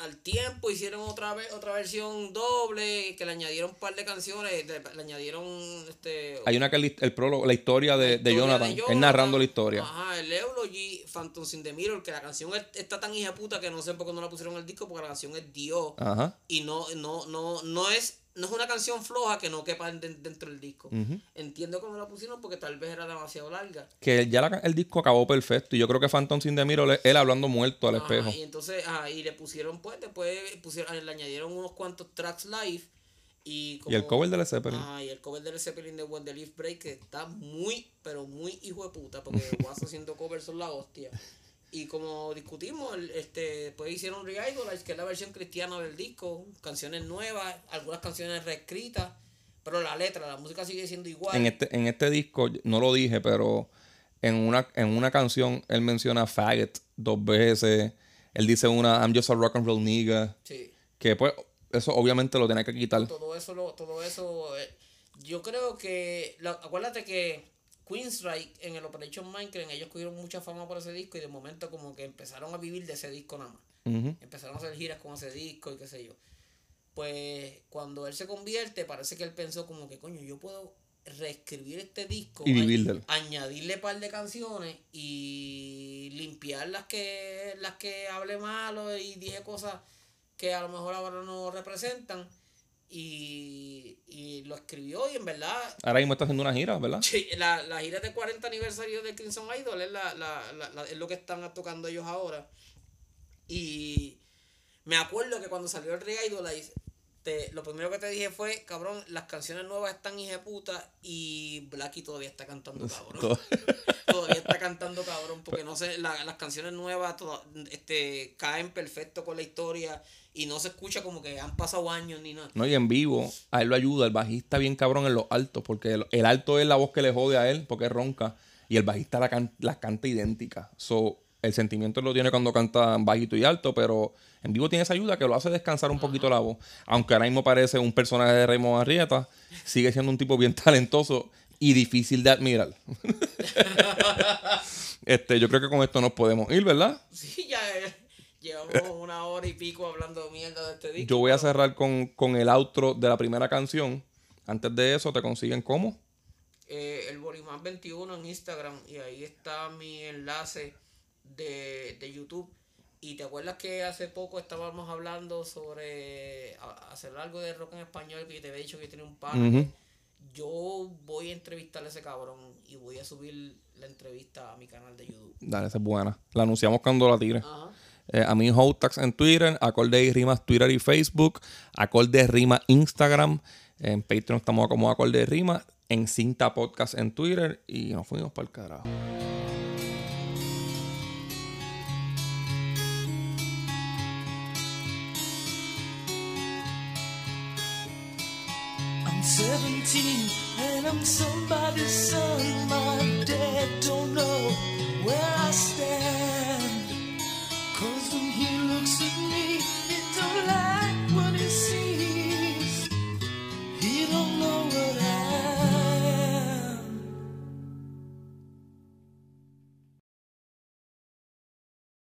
Al tiempo hicieron otra vez otra versión doble que le añadieron un par de canciones, le, le añadieron este Hay una que es el, el prólogo, la historia de, de historia Jonathan, él narrando la historia. Ajá, el Eulogy, Phantom in the Mirror, que la canción es- está tan hija puta que no sé por qué no la pusieron en el disco, porque la canción es Dios. Ajá. Y no, no, no, no es, no es una canción floja que no quepa en- dentro del disco. Entiendo cómo la pusieron porque tal vez era demasiado larga. Que ya la- el disco acabó perfecto. Y yo creo que Phantom Sin Mirror es él hablando muerto al Ajá, espejo. y entonces, ajá, y le pusieron, pues, después pusieron, le añadieron unos cuantos tracks live. Y, como, Y el cover de Led Zeppelin. Ajá, y el cover de Led Zeppelin de When the Leaf Break, que está muy, pero muy hijo de puta, porque (laughs) vas haciendo covers son la hostia. Y como discutimos, el- este, después hicieron Re-Idolize, que es la versión cristiana del disco, canciones nuevas, algunas canciones reescritas, pero la letra, la música sigue siendo igual. En este, en este disco, no lo dije, pero en una, en una canción él menciona faggot dos veces. Él dice una I'm just a rock and roll nigga. Sí. Que pues, eso obviamente lo tiene que quitar. todo eso lo, todo eso eh, yo creo que acuérdate que Queensryche en el Operation Minecraft ellos cogieron mucha fama por ese disco y de momento como que empezaron a vivir de ese disco nada más. Empezaron a hacer giras con ese disco y qué sé yo. Pues cuando él se convierte parece que él pensó como que coño yo puedo reescribir este disco Y vivir añadirle par de canciones y limpiar las que las que hablé malo y dije cosas que a lo mejor ahora no representan y, y lo escribió y en verdad Ahora mismo está haciendo una gira, ¿verdad? sí, la, la gira de 40 aniversario de Crimson Idol es, la, la, la- la- es lo que están tocando ellos ahora y me acuerdo que cuando salió el Re-Idolize te, lo primero que te dije fue, cabrón, las canciones nuevas están puta y Blacky todavía está cantando (laughs) cabrón. Todavía está cantando cabrón porque no sé, la- las canciones nuevas toda- este, caen perfecto con la historia y no se escucha como que han pasado años ni nada. No, y en vivo, a él lo ayuda. El bajista bien cabrón en los altos, porque el, el alto es la voz que le jode a él, porque es ronca. Y el bajista la can- las canta idéntica. So, el sentimiento lo tiene cuando canta bajito y alto, pero en vivo tiene esa ayuda que lo hace descansar un poquito la voz. Aunque ahora mismo parece un personaje de Raymond Arrieta, sigue siendo un tipo bien (laughs) talentoso y difícil de admirar. (laughs) este, yo creo que con esto nos podemos ir, ¿verdad? Sí, ya llevamos una hora y pico hablando de mierda de este disco. Yo voy a cerrar con, con el outro de la primera canción. Antes de eso, ¿te consiguen cómo? eh, el Bolimán 21 en Instagram y ahí está mi enlace de, de YouTube. Y te acuerdas que hace poco estábamos hablando sobre hacer algo de rock en español que te había dicho que tiene un pan. Ujú. Yo voy a entrevistar a ese cabrón y voy a subir la entrevista a mi canal de YouTube. Dale, esa es buena. La anunciamos cuando la tire. Ajá. Eh, a mí, Hotax en Twitter, Acorde y Rimas Twitter y Facebook, Acorde Rima Instagram. En Patreon estamos como Acorde Rima. En Cinta Podcast en Twitter. Y nos fuimos para el carajo. 17 and I'm somebody's son. My dad don't know where I stand. Cause when he looks at me, he don't like what he sees. He don't know what I